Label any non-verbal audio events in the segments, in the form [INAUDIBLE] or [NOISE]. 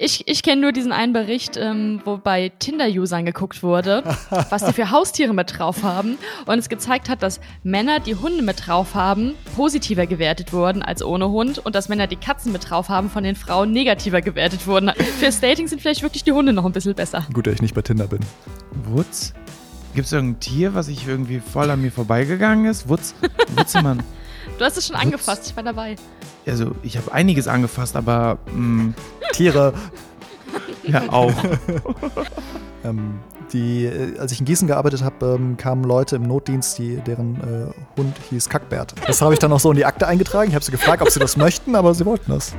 Ich, ich kenne nur diesen einen Bericht, ähm, wo bei Tinder-Usern geguckt wurde, [LAUGHS] was die für Haustiere mit drauf haben. Und es gezeigt hat, dass Männer, die Hunde mit drauf haben, positiver gewertet wurden als ohne Hund. Und dass Männer, die Katzen mit drauf haben, von den Frauen negativer gewertet wurden. Fürs Dating sind vielleicht wirklich die Hunde noch ein bisschen besser. Gut, dass ich nicht bei Tinder bin. Wutz? Gibt es irgendein Tier, was ich irgendwie voll an mir vorbeigegangen ist? Wutz? Wutzemann. Du hast es schon angefasst, ich war dabei. Also, ich habe einiges angefasst, aber mh, Tiere. ja auch. [LAUGHS] Ähm, die, äh, als ich in Gießen gearbeitet habe, ähm, kamen Leute im Notdienst, die, deren äh, Hund hieß Kackbert. Das habe ich dann auch so in die Akte eingetragen. Ich habe sie gefragt, ob sie das möchten, aber sie wollten das.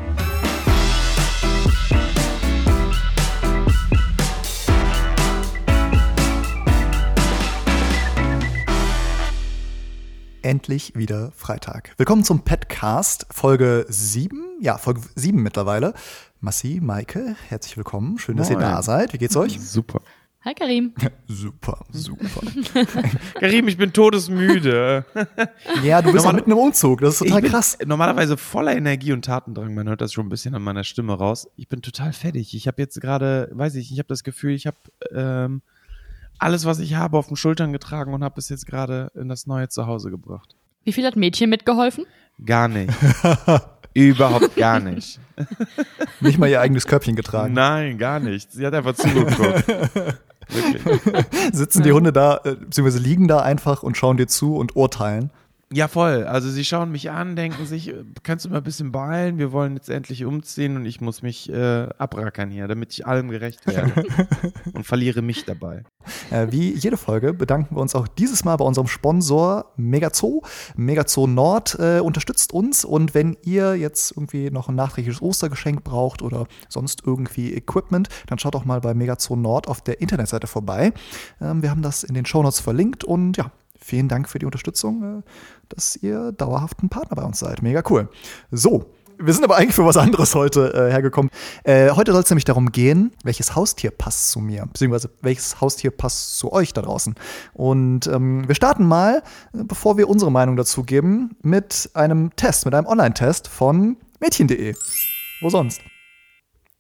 Endlich wieder Freitag. Willkommen zum Petcast, Folge 7. Ja, Folge 7 mittlerweile. Massi, Maike, herzlich willkommen. Schön, dass ihr Moin. da seid. Wie geht's euch? [LAUGHS] Super. Hi Karim. [LAUGHS] Super, super. [LAUGHS] Karim, ich bin todesmüde. Ja, du bist Normal- mitten im Umzug. Das ist total ich bin krass. normalerweise voller Energie und Tatendrang. Man hört das schon ein bisschen an meiner Stimme raus. Ich bin total fertig. Ich habe jetzt gerade, weiß ich, ich habe das Gefühl, ich habe ähm, alles, was ich habe, auf den Schultern getragen und habe es jetzt gerade in das neue Zuhause gebracht. Wie viel hat Mädchen mitgeholfen? Gar nicht. [LAUGHS] Überhaupt gar nicht. [LAUGHS] Nicht mal ihr eigenes Köpfchen getragen. Nein, gar nicht. Sie hat einfach zugeguckt. [LAUGHS] Wirklich. Sitzen die Hunde da, äh, beziehungsweise liegen da einfach und schauen dir zu und urteilen. Ja, voll. Also sie schauen mich an, denken sich, äh, kannst du mal ein bisschen beeilen? Wir wollen jetzt endlich umziehen und ich muss mich äh, abrackern hier, damit ich allem gerecht werde. und verliere mich dabei. [LAUGHS] Äh, wie jede Folge bedanken wir uns auch dieses Mal bei unserem Sponsor Megazoo. Megazoo Nord äh, unterstützt uns und wenn ihr jetzt irgendwie noch ein nachträgliches Ostergeschenk braucht oder sonst irgendwie Equipment, dann schaut doch mal bei Megazoo Nord auf der Internetseite vorbei. Ähm, wir haben das in den Shownotes verlinkt und ja, vielen Dank für die Unterstützung, äh, dass ihr dauerhaft ein Partner bei uns seid. Mega cool. So. Wir sind aber eigentlich für was anderes heute äh, hergekommen. Äh, heute soll es nämlich darum gehen, welches Haustier passt zu mir, beziehungsweise welches Haustier passt zu euch da draußen. Und ähm, wir starten mal, äh, bevor wir unsere Meinung dazu geben, mit einem Test, mit einem Online-Test von Mädchen.de. Wo sonst?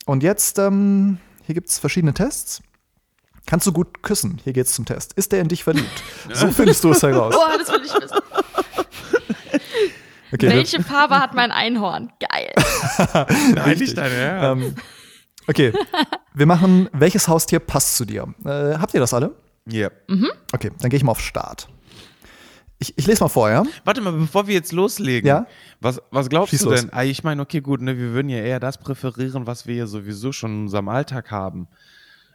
Und jetzt, ähm, hier gibt es verschiedene Tests. Kannst du gut küssen? Hier geht's zum Test. Ist der in dich verliebt? [LAUGHS] So findest du es heraus. Boah, das will ich wissen. [LAUGHS] Okay, Welche Farbe hat mein Einhorn? Geil. [LAUGHS] Nein, nicht deine ja. Ähm, okay, wir machen, welches Haustier passt zu dir? Äh, habt ihr das alle? Ja. Okay, dann gehe ich mal auf Start. Ich, ich lese mal vor, ja? Warte mal, bevor wir jetzt loslegen. Ja? Was, was glaubst Schieß du los. denn? Ah, Ich meine, okay, gut, ne, wir würden ja eher das präferieren, was wir ja sowieso schon in unserem Alltag haben.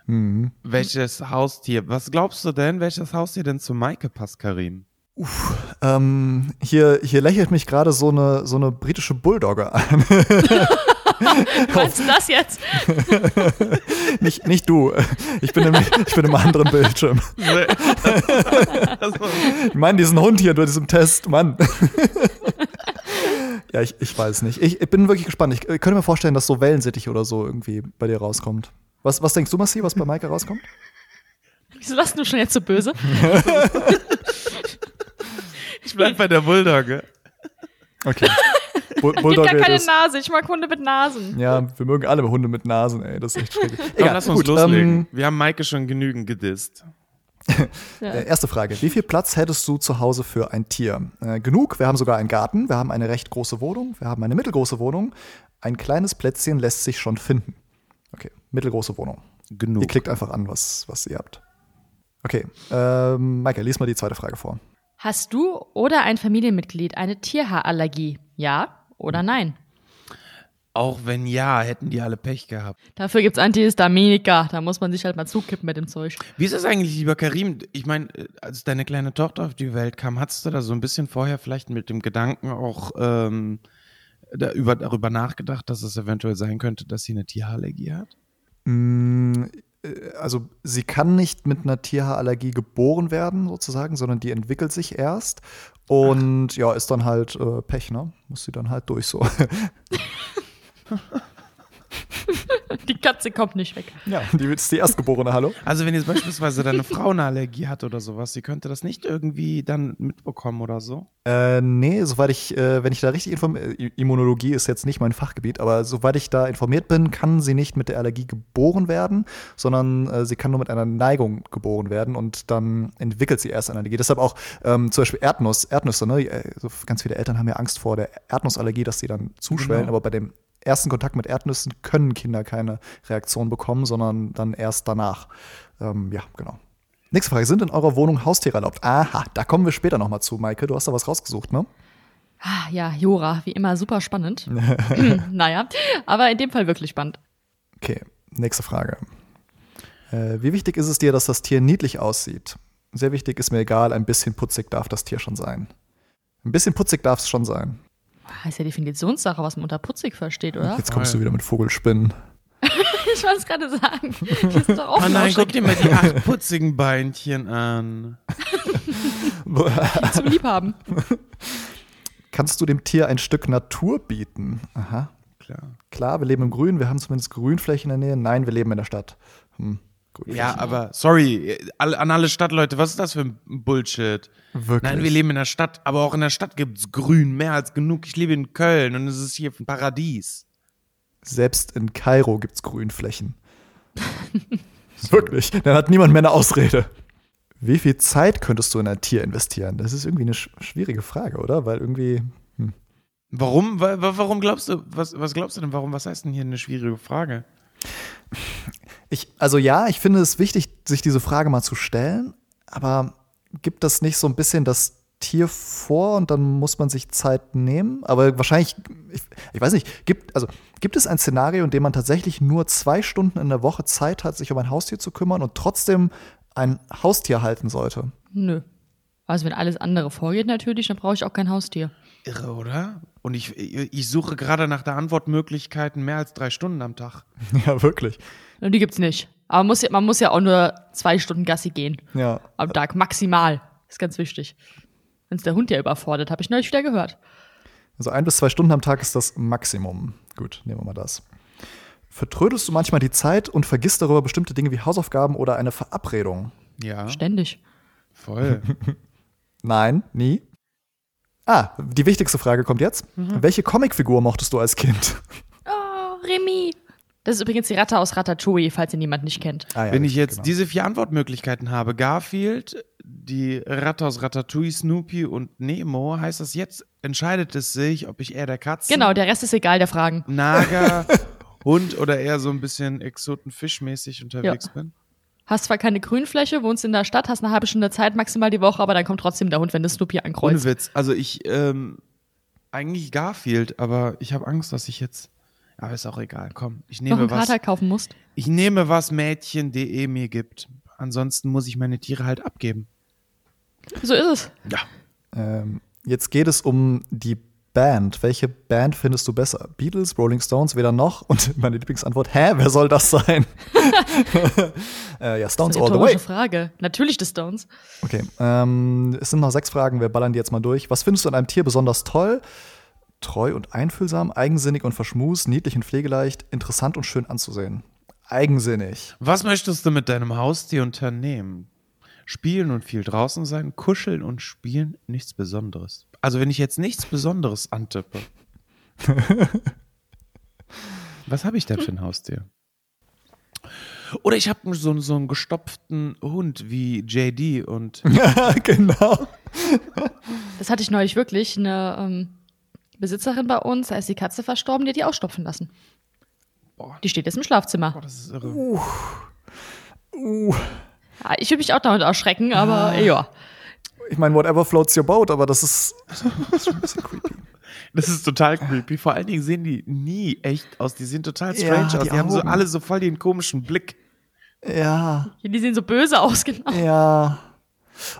Mhm. Welches Haustier? Was glaubst du denn, welches Haustier denn zu Maike passt, Karim? Ähm, hier, hier lächelt mich gerade so eine, so eine britische Bulldogge an. [LAUGHS] Was ist das jetzt? [LAUGHS] nicht, nicht du. Ich bin, im, ich bin im anderen Bildschirm. Ich meine diesen Hund hier bei diesem Test, Mann. ja, ich, ich weiß nicht. Ich, ich bin wirklich gespannt. Ich äh, könnte mir vorstellen, dass so Wellensittich oder so irgendwie bei dir rauskommt. Was, was denkst du, Massi, was bei Maike rauskommt? [LAUGHS] Wieso warst du schon jetzt so böse? [LAUGHS] Ich bleib bei der Bulldogge. Okay. Bull Es [LAUGHS] gibt Bulldogge gar keine ist- Nase. Ich mag Hunde mit Nasen. Ja, wir mögen alle Hunde mit Nasen, ey. Das ist echt schrecklich. Komm, lass uns loslegen. Ähm, wir haben Maike schon genügend gedisst. äh, erste Frage. Wie viel Platz hättest du zu Hause für ein Tier? Äh, genug. Wir haben sogar einen Garten. Wir haben eine recht große Wohnung. Wir haben eine mittelgroße Wohnung. Ein kleines Plätzchen lässt sich schon finden. Okay, mittelgroße Wohnung. Genug. Ihr klickt einfach an, was, was ihr habt. Okay, ähm, Maike, lies mal die zweite Frage vor. Hast du oder ein Familienmitglied eine Tierhaarallergie? Ja oder nein? Auch wenn ja, hätten die alle Pech gehabt. Dafür gibt's Antihistaminika. Da muss man sich halt mal zukippen mit dem Zeug. Wie ist das eigentlich, lieber Karim? Ich meine, als deine kleine Tochter auf die Welt kam, hattest du da so ein bisschen vorher vielleicht mit dem Gedanken auch ähm, da über, darüber nachgedacht, dass es eventuell sein könnte, dass sie eine Tierallergie hat? Mm, äh, Also sie kann nicht mit einer Tierhaarallergie geboren werden, sozusagen, sondern die entwickelt sich erst. Und ja, ist dann halt äh, Pech, ne? Muss sie dann halt durch so. [LAUGHS] [LAUGHS] [LAUGHS] Die Katze kommt nicht weg. Ja, die ist die Erstgeborene, hallo. Also wenn jetzt beispielsweise deine Frau eine Allergie hat oder sowas, sie könnte das nicht irgendwie dann mitbekommen oder so? Äh, nee, soweit ich, äh, wenn ich da richtig informiert, Immunologie ist jetzt nicht mein Fachgebiet, aber soweit ich da informiert bin, kann sie nicht mit der Allergie geboren werden, sondern äh, sie kann nur mit einer Neigung geboren werden und dann entwickelt sie erst eine Allergie. Deshalb auch ähm, zum Beispiel Erdnuss, Erdnüsse, ne? Äh, ganz viele Eltern haben ja Angst vor der Erdnussallergie, dass sie dann zuschwellen, Genau. aber bei dem ersten Kontakt mit Erdnüssen können Kinder keine Reaktion bekommen, sondern dann erst danach. Ähm, ja, genau. Nächste Frage. Sind in eurer Wohnung Haustiere erlaubt? Aha, da kommen wir später nochmal zu, Maike. Du hast da was rausgesucht, ne? Ah, ja, Jora, wie immer super spannend. [LAUGHS] naja, aber in dem Fall wirklich spannend. Okay, nächste Frage. Äh, wie wichtig ist es dir, dass das Tier niedlich aussieht? Sehr wichtig ist mir egal, ein bisschen putzig darf das Tier schon sein. Ein bisschen putzig darf es schon sein. Ah, Ist ja Definitionssache, was man unter putzig versteht, oder? Jetzt kommst du wieder mit Vogelspinnen. [LAUGHS] Ich wollte es gerade sagen. Das ist doch auch Oh nein, guck dir mal die acht putzigen Beinchen an. [LAUGHS] zum Liebhaben. Kannst du dem Tier ein Stück Natur bieten? Aha. Klar. Klar, wir leben im Grün, wir haben zumindest Grünflächen in der Nähe. Nein, wir leben in der Stadt. Hm, Grünflächen. Ja, aber sorry, an alle Stadtleute, was ist das für ein Bullshit? Wirklich? Nein, wir leben in der Stadt, aber auch in der Stadt gibt's Grün, mehr als genug. Ich lebe in Köln und es ist hier ein Paradies. Selbst in Kairo gibt es Grünflächen. [LAUGHS] Wirklich. Dann hat niemand mehr eine Ausrede. Wie viel Zeit könntest du in ein Tier investieren? Das ist irgendwie eine sch schwierige Frage, oder? Weil irgendwie. Warum? Wa- wa- Warum glaubst du, was, was glaubst du denn, warum, was heißt denn hier eine schwierige Frage? Ich, also ja, ich finde es wichtig, sich diese Frage mal zu stellen, aber gibt das nicht so ein bisschen das Tier vor und dann muss man sich Zeit nehmen? Aber wahrscheinlich, ich, ich weiß nicht, gibt, also, gibt es ein Szenario, in dem man tatsächlich nur zwei Stunden in der Woche Zeit hat, sich um ein Haustier zu kümmern und trotzdem ein Haustier halten sollte? Nö. Also wenn alles andere vorgeht natürlich, dann brauche ich auch kein Haustier. Irre, oder? Und ich, ich suche gerade nach der Antwortmöglichkeiten mehr als drei Stunden am Tag. [LAUGHS] Ja, wirklich. Und die gibt's nicht. Aber man muss ja, man muss ja auch nur zwei Stunden Gassi gehen. Ja. Am Tag, maximal. Ist ganz wichtig. Wenn es der Hund ja überfordert, habe ich neulich wieder gehört. Also ein bis zwei Stunden am Tag ist das Maximum. Gut, nehmen wir mal das. Vertrödelst du manchmal die Zeit und vergisst darüber bestimmte Dinge wie Hausaufgaben oder eine Verabredung? Ja, Ständig. voll. [LAUGHS] Nein, nie. Ah, die wichtigste Frage kommt jetzt. Welche Comicfigur mochtest du als Kind? Oh, Remy. Das ist übrigens die Ratte aus Ratatouille, falls ihn jemand nicht kennt. Ah, ja, Wenn ich jetzt genau. diese vier Antwortmöglichkeiten habe, Garfield, die Ratte aus Ratatouille, Snoopy und Nemo, heißt das jetzt, entscheidet es sich, ob ich eher der Katze, Genau, der Rest ist egal, der Fragen. Nager, [LAUGHS] Hund oder eher so ein bisschen Exotenfischmäßig unterwegs bin? Hast zwar keine Grünfläche, wohnst in der Stadt, hast eine halbe Stunde Zeit maximal die Woche, aber dann kommt trotzdem der Hund, wenn das Snoopy Ohne ankreuzt. Witz. Also ich, ähm, eigentlich Garfield, aber ich habe Angst, dass ich jetzt, aber ist auch egal. Komm, ich Noch nehme einen was, Kater kaufen musst. ich nehme was Mädchen.de mir gibt. Ansonsten muss ich meine Tiere halt abgeben. So ist es. Ja. Ähm, jetzt geht es um die Band. Welche Band findest du besser? Beatles, Rolling Stones, weder noch? Und [LAUGHS] meine Lieblingsantwort, hä, wer soll das sein? [LAUGHS] äh, ja, Stones Das ist all eine the way. rhetorische Frage. Natürlich die Stones. Okay, ähm, es sind noch sechs Fragen, wir ballern die jetzt mal durch. Was findest du an einem Tier besonders toll? Treu und einfühlsam, eigensinnig und verschmust, niedlich und pflegeleicht, interessant und schön anzusehen. Eigensinnig. Was möchtest du mit deinem Haustier unternehmen? Spielen und viel draußen sein, kuscheln und spielen, nichts Besonderes. Also wenn ich jetzt nichts Besonderes antippe. [LAUGHS] was habe ich denn für ein Haustier? Oder ich habe so, so einen gestopften Hund wie JD und Ja, [LAUGHS] genau. Das hatte ich neulich wirklich. Eine ähm, Besitzerin bei uns, da ist die Katze verstorben, die hat die ausstopfen lassen. Boah. Die steht jetzt im Schlafzimmer. Boah, das ist irre. Uh, Ja, ich würde mich auch damit erschrecken, aber ja. ich meine, whatever floats your boat, aber das ist, das ist schon ein bisschen [LAUGHS] creepy. Das ist total creepy. Vor allen Dingen sehen die nie echt aus. Die sehen total Ja, strange die aus. Die haben so alle so voll den komischen Blick. Ja, Die sehen so böse aus, genau. ja.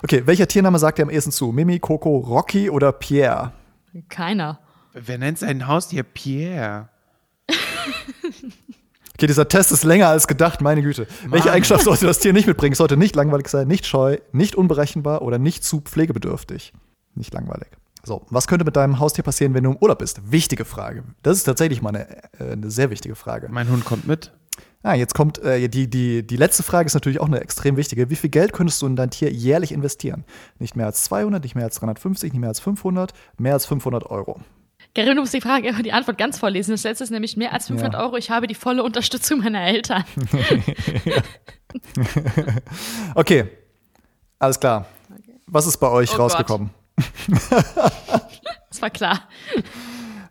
Okay, welcher Tiername sagt dir am ehesten zu? Mimi, Coco, Rocky oder Pierre? Keiner. Wer nennt sein Haustier Pierre? [LAUGHS] Okay, dieser Test ist länger als gedacht, meine Güte. Welche Eigenschaft sollte das Tier nicht mitbringen? Es sollte nicht langweilig sein, nicht scheu, nicht unberechenbar oder nicht zu pflegebedürftig. Nicht langweilig. So, was könnte mit deinem Haustier passieren, wenn du im Urlaub bist? Wichtige Frage. Das ist tatsächlich mal eine, äh, eine sehr wichtige Frage. Mein Hund kommt mit. Ah, jetzt kommt äh, die, die, die letzte Frage ist natürlich auch eine extrem wichtige. Wie viel Geld könntest du in dein Tier jährlich investieren? Nicht mehr als 200, nicht mehr als 350, nicht mehr als 500, mehr als 500 Euro. Karin, du musst die Frage, die Antwort ganz vorlesen. Das letzte ist nämlich mehr als 500 ja. Euro. Ich habe die volle Unterstützung meiner Eltern. [LAUGHS] okay, alles klar. Was ist bei euch oh rausgekommen? das war klar.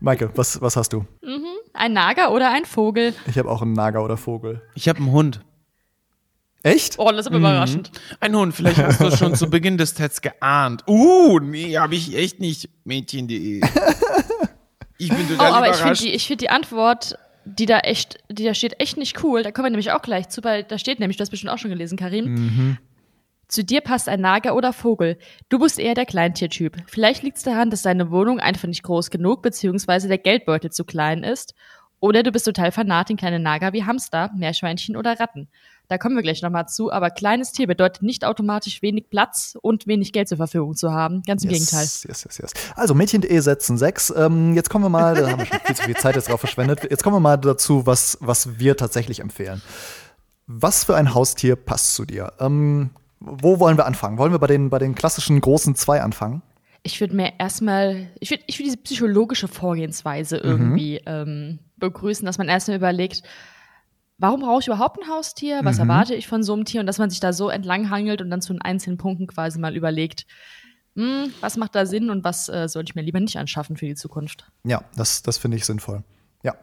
Maike, was, was hast du? Mhm. Ein Nager oder ein Vogel? Ich habe auch einen Nager oder Vogel. Ich habe einen Hund. Echt? Oh, das ist aber mhm. überraschend. Ein Hund, vielleicht hast du es schon zu Beginn des Tests geahnt. Uh, nee, habe ich echt nicht. Mädchen.de. [LAUGHS] Ich bin total oh, aber überrascht. ich finde die, find die Antwort, die da echt, die da steht, echt nicht cool. Da kommen wir nämlich auch gleich zu, weil da steht nämlich, du hast bestimmt auch schon gelesen, Karim. Mhm. Zu dir passt ein Nager oder Vogel. Du bist eher der Kleintiertyp. Vielleicht liegt es daran, dass deine Wohnung einfach nicht groß genug beziehungsweise der Geldbeutel zu klein ist. Oder du bist total fanat in kleine Nager wie Hamster, Meerschweinchen oder Ratten. Da kommen wir gleich nochmal zu, aber kleines Tier bedeutet nicht automatisch wenig Platz und wenig Geld zur Verfügung zu haben. Ganz im yes, Gegenteil. Yes, yes, yes. Also Mädchen.de setzen sechs. Ähm, jetzt kommen wir mal, da haben wir schon viel zu viel Zeit jetzt drauf verschwendet. Jetzt kommen wir mal dazu, was, was wir tatsächlich empfehlen. Was für ein Haustier passt zu dir? Ähm, wo wollen wir anfangen? Wollen wir bei den, bei den klassischen großen zwei anfangen? Ich würde mir erstmal, ich würde ich würd diese psychologische Vorgehensweise mhm. irgendwie ähm, begrüßen, dass man erstmal überlegt, warum brauche ich überhaupt ein Haustier? Was mhm. erwarte ich von so einem Tier? Und dass man sich da so entlanghangelt und dann zu den einzelnen Punkten quasi mal überlegt, hm, was macht da Sinn und was äh, sollte ich mir lieber nicht anschaffen für die Zukunft? Ja, das, das finde ich sinnvoll. Ja,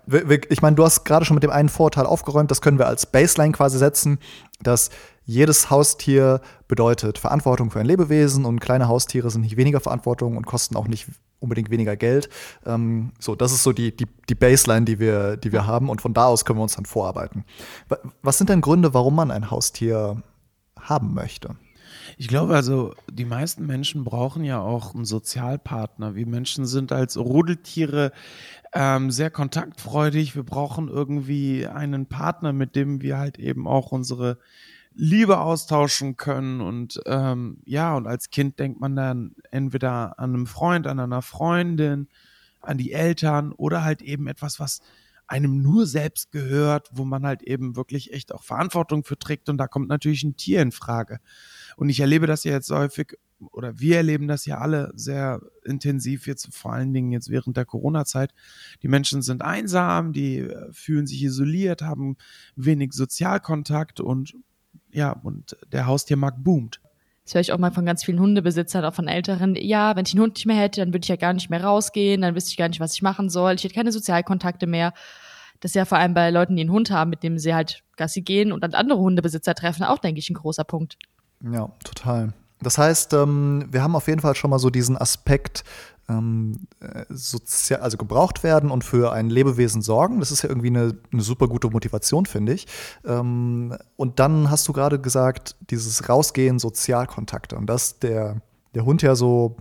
ich meine, du hast gerade schon mit dem einen Vorteil aufgeräumt, das können wir als Baseline quasi setzen, dass jedes Haustier bedeutet Verantwortung für ein Lebewesen und kleine Haustiere sind nicht weniger Verantwortung und kosten auch nicht unbedingt weniger Geld. Ähm, so, das ist so die, die, die Baseline, die wir, die wir haben und von da aus können wir uns dann vorarbeiten. Was sind denn Gründe, warum man ein Haustier haben möchte? Ich glaube also, die meisten Menschen brauchen ja auch einen Sozialpartner. Wir Menschen sind als Rudeltiere ähm, sehr kontaktfreudig. Wir brauchen irgendwie einen Partner, mit dem wir halt eben auch unsere Liebe austauschen können. Und ähm, ja, und als Kind denkt man dann entweder an einen Freund, an einer Freundin, an die Eltern oder halt eben etwas, was einem nur selbst gehört, wo man halt eben wirklich echt auch Verantwortung für trägt. Und da kommt natürlich ein Tier in Frage. Und ich erlebe das ja jetzt häufig, oder wir erleben das ja alle sehr intensiv jetzt, vor allen Dingen jetzt während der Corona-Zeit. Die Menschen sind einsam, die äh, fühlen sich isoliert, haben wenig Sozialkontakt und ja, und der Haustiermarkt boomt. Das höre ich auch mal von ganz vielen Hundebesitzern, auch von Älteren. Ja, wenn ich einen Hund nicht mehr hätte, dann würde ich ja gar nicht mehr rausgehen, dann wüsste ich gar nicht, was ich machen soll. Ich hätte keine Sozialkontakte mehr. Das ist ja vor allem bei Leuten, die einen Hund haben, mit dem sie halt Gassi gehen und dann andere Hundebesitzer treffen, auch, denke ich, ein großer Punkt. Ja, total. Das heißt, ähm, wir haben auf jeden Fall schon mal so diesen Aspekt, ähm, äh, sozial, also gebraucht werden und für ein Lebewesen sorgen. Das ist ja irgendwie eine, eine super gute Motivation, finde ich. Ähm, und dann hast du gerade gesagt, dieses Rausgehen, Sozialkontakte. Und das der, der Hund ja so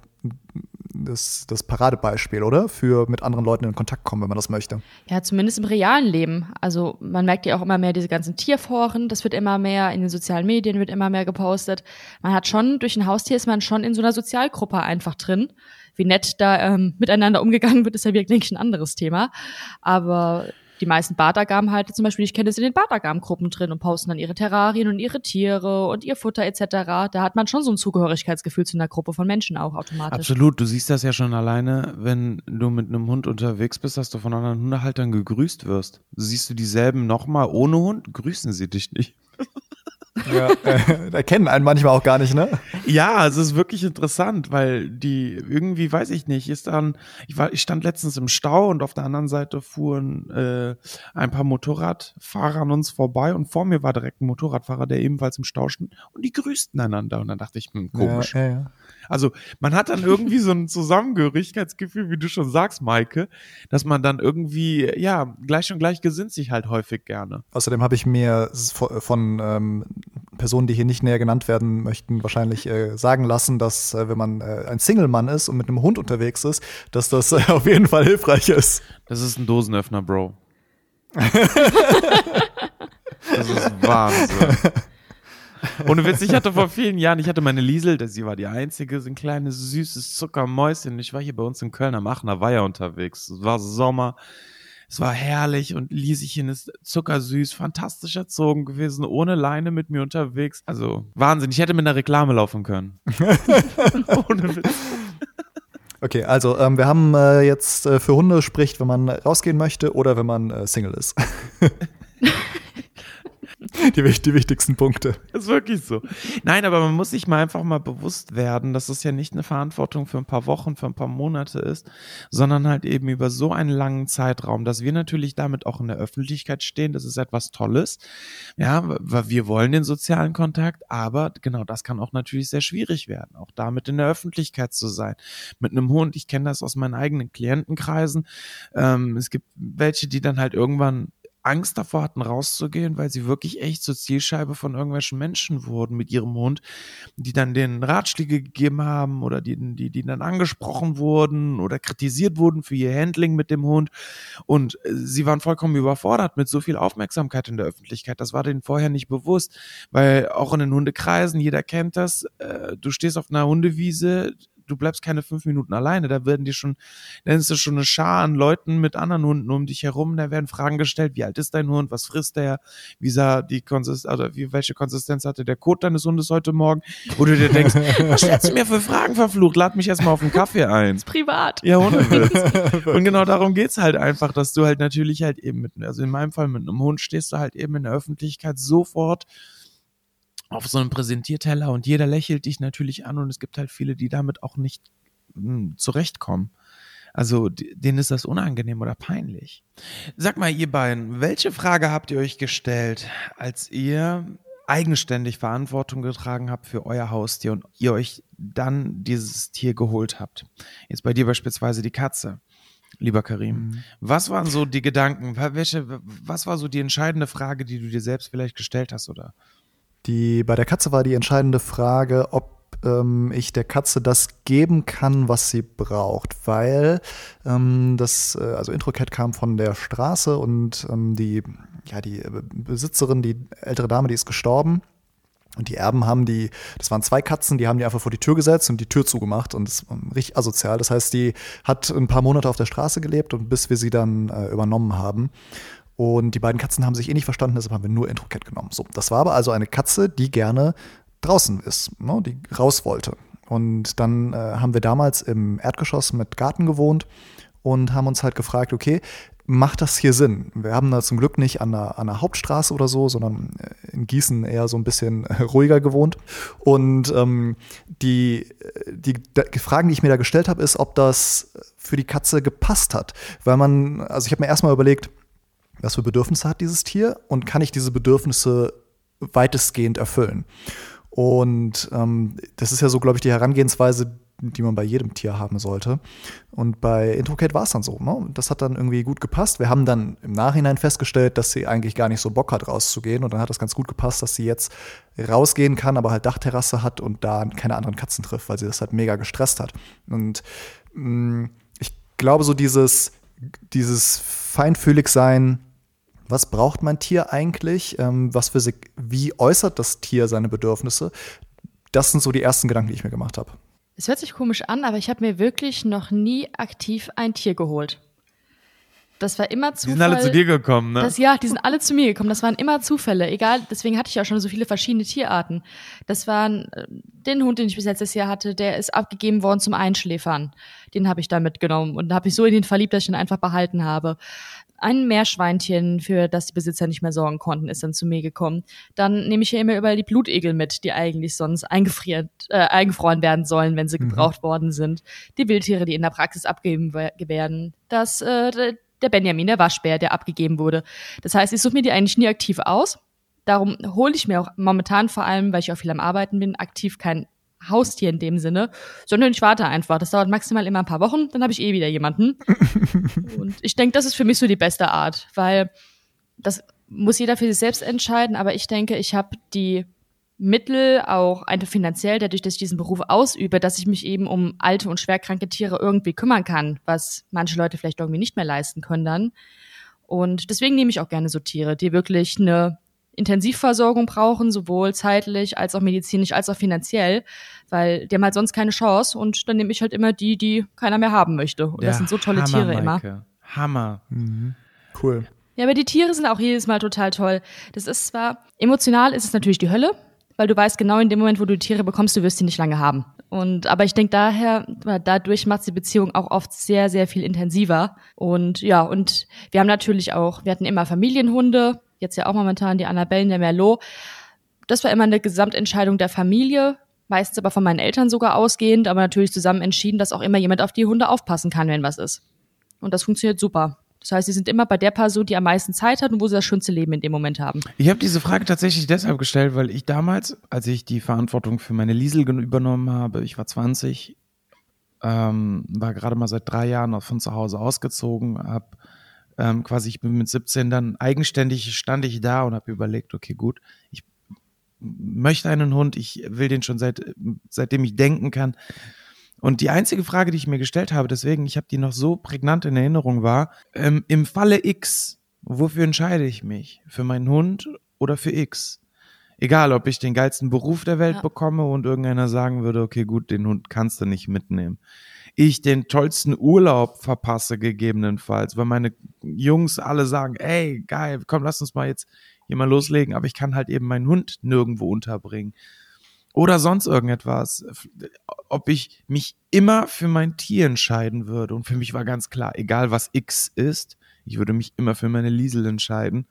das, das Paradebeispiel, oder? Für mit anderen Leuten in Kontakt kommen, wenn man das möchte. Ja, zumindest im realen Leben. Also man merkt ja auch immer mehr diese ganzen Tierforen, das wird immer mehr, in den sozialen Medien wird immer mehr gepostet. Man hat schon, durch ein Haustier ist man schon in so einer Sozialgruppe einfach drin. Wie nett da ähm, miteinander umgegangen wird, ist ja wirklich ein anderes Thema. Aber die meisten Badagam-Halter zum Beispiel, ich kenne das in den Badagam-Gruppen drin und posten dann ihre Terrarien und ihre Tiere und ihr Futter etc. Da hat man schon so ein Zugehörigkeitsgefühl zu einer Gruppe von Menschen auch automatisch. Absolut, du siehst das ja schon alleine, wenn du mit einem Hund unterwegs bist, dass du von anderen Hundehaltern gegrüßt wirst. Siehst du dieselben nochmal ohne Hund, grüßen sie dich nicht. [LAUGHS] Ja, [LAUGHS] äh, erkennen einen manchmal auch gar nicht, ne? Ja, es ist wirklich interessant, weil die irgendwie, weiß ich nicht, ist dann, ich war, ich stand letztens im Stau und auf der anderen Seite fuhren äh, ein paar Motorradfahrer an uns vorbei und vor mir war direkt ein Motorradfahrer, der ebenfalls im Stau stand und die grüßten einander und dann dachte ich, hm, komisch. Ja, ja. Also man hat dann irgendwie so ein Zusammengehörigkeitsgefühl, wie du schon sagst, Maike, dass man dann irgendwie, ja, gleich und gleich gesinnt sich halt häufig gerne. Außerdem habe ich mir von ähm, Personen, die hier nicht näher genannt werden möchten, wahrscheinlich äh, sagen lassen, dass äh, wenn man äh, ein Single-Mann ist und mit einem Hund unterwegs ist, dass das äh, auf jeden Fall hilfreich ist. Das ist ein Dosenöffner, Bro. [LAUGHS] das ist Wahnsinn. Ohne Witz, ich hatte vor vielen Jahren, ich hatte meine Liesel, sie war die einzige, so ein kleines, süßes Zuckermäuschen. Ich war hier bei uns in Köln am Aachener Weiher unterwegs. Es war Sommer. Es war herrlich und Lieschen ist zuckersüß, fantastisch erzogen gewesen, ohne Leine mit mir unterwegs. Also Wahnsinn, ich hätte mit einer Reklame laufen können. [LAUGHS] ohne Witz. Okay, also ähm, wir haben äh, jetzt äh, für Hunde spricht, wenn man rausgehen möchte oder wenn man äh, Single ist. [LAUGHS] [LAUGHS] die, die wichtigsten Punkte. Das ist wirklich so. Nein, aber man muss sich mal einfach mal bewusst werden, dass es ja nicht eine Verantwortung für ein paar Wochen, für ein paar Monate ist, sondern halt eben über so einen langen Zeitraum, dass wir natürlich damit auch in der Öffentlichkeit stehen. Das ist etwas Tolles. Ja, weil wir wollen den sozialen Kontakt, aber genau das kann auch natürlich sehr schwierig werden, auch damit in der Öffentlichkeit zu sein. Mit einem Hund, ich kenne das aus meinen eigenen Klientenkreisen. Ähm, es gibt welche, die dann halt irgendwann Angst davor hatten, rauszugehen, weil sie wirklich echt zur Zielscheibe von irgendwelchen Menschen wurden mit ihrem Hund, die dann den Ratschläge gegeben haben oder die, die, die dann angesprochen wurden oder kritisiert wurden für ihr Handling mit dem Hund. Und äh, sie waren vollkommen überfordert mit so viel Aufmerksamkeit in der Öffentlichkeit. Das war denen vorher nicht bewusst, weil auch in den Hundekreisen, jeder kennt das, äh, du stehst auf einer Hundewiese, du bleibst keine fünf Minuten alleine. Da werden dir schon, dann ist es schon eine Schar an Leuten mit anderen Hunden um dich herum. Da werden Fragen gestellt, wie alt ist dein Hund, was frisst der, wie sah die Konsistenz, oder wie, welche Konsistenz hatte der Kot deines Hundes heute Morgen? Wo du dir denkst, [LAUGHS] was stellst du mir für Fragen verflucht? Lad mich erstmal auf einen Kaffee ein. Das ist privat. Ja, Hundewitz. [LAUGHS] Und genau darum geht's halt einfach, dass du halt natürlich halt eben mit, also in meinem Fall mit einem Hund stehst du halt eben in der Öffentlichkeit sofort auf so einem Präsentierteller und jeder lächelt dich natürlich an und es gibt halt viele, die damit auch nicht mh, hm, zurechtkommen. Also denen ist das unangenehm oder peinlich. Sag mal, ihr beiden, welche Frage habt ihr euch gestellt, als ihr eigenständig Verantwortung getragen habt für euer Haustier und ihr euch dann dieses Tier geholt habt? Jetzt bei dir beispielsweise die Katze. Lieber Karim, mhm. was waren so die Gedanken? Welche, was war so die entscheidende Frage, die du dir selbst vielleicht gestellt hast, oder? Die, bei der Katze war die entscheidende Frage, ob ähm, ich der Katze das geben kann, was sie braucht, weil ähm, das, äh, also Introcat kam von der Straße und ähm, die, ja, die Besitzerin, die ältere Dame, die ist gestorben. Und die Erben haben die, das waren zwei Katzen, die haben die einfach vor die Tür gesetzt und die Tür zugemacht und das war richtig asozial. Das heißt, die hat ein paar Monate auf der Straße gelebt und bis wir sie dann äh, übernommen haben. Und die beiden Katzen haben sich eh nicht verstanden, deshalb haben wir nur Intro-Cat genommen. So, das war aber also eine Katze, die gerne draußen ist, ne, die raus wollte. Und dann äh, haben wir damals im Erdgeschoss mit Garten gewohnt und haben uns halt gefragt, okay, macht das hier Sinn? Wir haben da zum Glück nicht an einer, an einer Hauptstraße oder so, sondern äh, in Gießen eher so ein bisschen ruhiger gewohnt. Und ähm, die, die, die Fragen, die ich mir da gestellt habe, ist, ob das für die Katze gepasst hat. Weil man, also ich habe mir erstmal überlegt, was für Bedürfnisse hat dieses Tier und kann ich diese Bedürfnisse weitestgehend erfüllen? Und ähm, das ist ja so, glaube ich, die Herangehensweise, die man bei jedem Tier haben sollte. Und bei Introcat war es dann so. Ne? Das hat dann irgendwie gut gepasst. Wir haben dann im Nachhinein festgestellt, dass sie eigentlich gar nicht so Bock hat, rauszugehen. Und dann hat das ganz gut gepasst, dass sie jetzt rausgehen kann, aber halt Dachterrasse hat und da keine anderen Katzen trifft, weil sie das halt mega gestresst hat. Und mh, mm, ich glaube, so dieses, dieses feinfühlig sein, was braucht mein Tier eigentlich, ähm, was für wie äußert das Tier seine Bedürfnisse. Das sind so die ersten Gedanken, die ich mir gemacht habe. Es hört sich komisch an, aber ich habe mir wirklich noch nie aktiv ein Tier geholt. Das war immer Zufall. Die sind alle zu dir gekommen, ne? Das, ja, die sind alle zu mir gekommen. Das waren immer Zufälle. Egal, deswegen hatte ich auch schon so viele verschiedene Tierarten. Das waren äh, den Hund, den ich bis letztes Jahr hatte, der ist abgegeben worden zum Einschläfern. Den habe ich da mitgenommen und habe ich so in den verliebt, dass ich ihn einfach behalten habe. Ein Meerschweinchen, für das die Besitzer nicht mehr sorgen konnten, ist dann zu mir gekommen. Dann nehme ich ja immer überall die Blutegel mit, die eigentlich sonst eingefriert, äh, eingefroren werden sollen, wenn sie mhm. gebraucht worden sind. Die Wildtiere, die in der Praxis abgegeben werden. Das, äh, der Benjamin, der Waschbär, der abgegeben wurde. Das heißt, ich suche mir die eigentlich nie aktiv aus. Darum hole ich mir auch momentan vor allem, weil ich auch viel am Arbeiten bin, aktiv kein Haustier in dem Sinne, sondern ich warte einfach. Das dauert maximal immer ein paar Wochen, dann habe ich eh wieder jemanden. [LAUGHS] Und ich denke, das ist für mich so die beste Art, weil das muss jeder für sich selbst entscheiden, aber ich denke, ich habe die Mittel, auch einfach finanziell, dadurch, dass ich diesen Beruf ausübe, dass ich mich eben um alte und schwerkranke Tiere irgendwie kümmern kann, was manche Leute vielleicht irgendwie nicht mehr leisten können dann. Und deswegen nehme ich auch gerne so Tiere, die wirklich eine Intensivversorgung brauchen, sowohl zeitlich als auch medizinisch als auch finanziell, weil die haben halt sonst keine Chance und dann nehme ich halt immer die, die keiner mehr haben möchte. Und Der das sind so tolle Hammer, Tiere Maike. immer. Hammer. Mhm. Cool. Ja, aber die Tiere sind auch jedes Mal total toll. Das ist zwar, emotional ist es natürlich die Hölle, weil du weißt genau in dem Moment, wo du die Tiere bekommst, du wirst sie nicht lange haben. Und, aber ich denke daher, dadurch macht die Beziehung auch oft sehr, sehr viel intensiver. Und ja, und wir haben natürlich auch, wir hatten immer Familienhunde, jetzt ja auch momentan die Annabellen, der Merlot. Das war immer eine Gesamtentscheidung der Familie, meistens aber von meinen Eltern sogar ausgehend, aber natürlich zusammen entschieden, dass auch immer jemand auf die Hunde aufpassen kann, wenn was ist. Und das funktioniert super. Das heißt, sie sind immer bei der Person, die am meisten Zeit hat und wo sie das schönste Leben in dem Moment haben. Ich habe diese Frage tatsächlich deshalb gestellt, weil ich damals, als ich die Verantwortung für meine Liesel übernommen habe, ich war 20, ähm, war gerade mal seit drei Jahren von zu Hause ausgezogen, habe ähm, quasi, ich bin mit 17 dann eigenständig, stand ich da und habe überlegt, okay, gut, ich möchte einen Hund, ich will den schon seit, seitdem ich denken kann. Und die einzige Frage, die ich mir gestellt habe, deswegen, ich habe die noch so prägnant in Erinnerung, war, ähm, im Falle X, wofür entscheide ich mich? Für meinen Hund oder für X? Egal, ob ich den geilsten Beruf der Welt ja. bekomme und irgendeiner sagen würde, okay, gut, den Hund kannst du nicht mitnehmen. Ich den tollsten Urlaub verpasse, gegebenenfalls, weil meine Jungs alle sagen, ey, geil, komm, lass uns mal jetzt hier mal loslegen, aber ich kann halt eben meinen Hund nirgendwo unterbringen oder sonst irgendetwas. Ob ich mich immer für mein Tier entscheiden würde. Und für mich war ganz klar, egal was X ist, ich würde mich immer für meine Liesel entscheiden.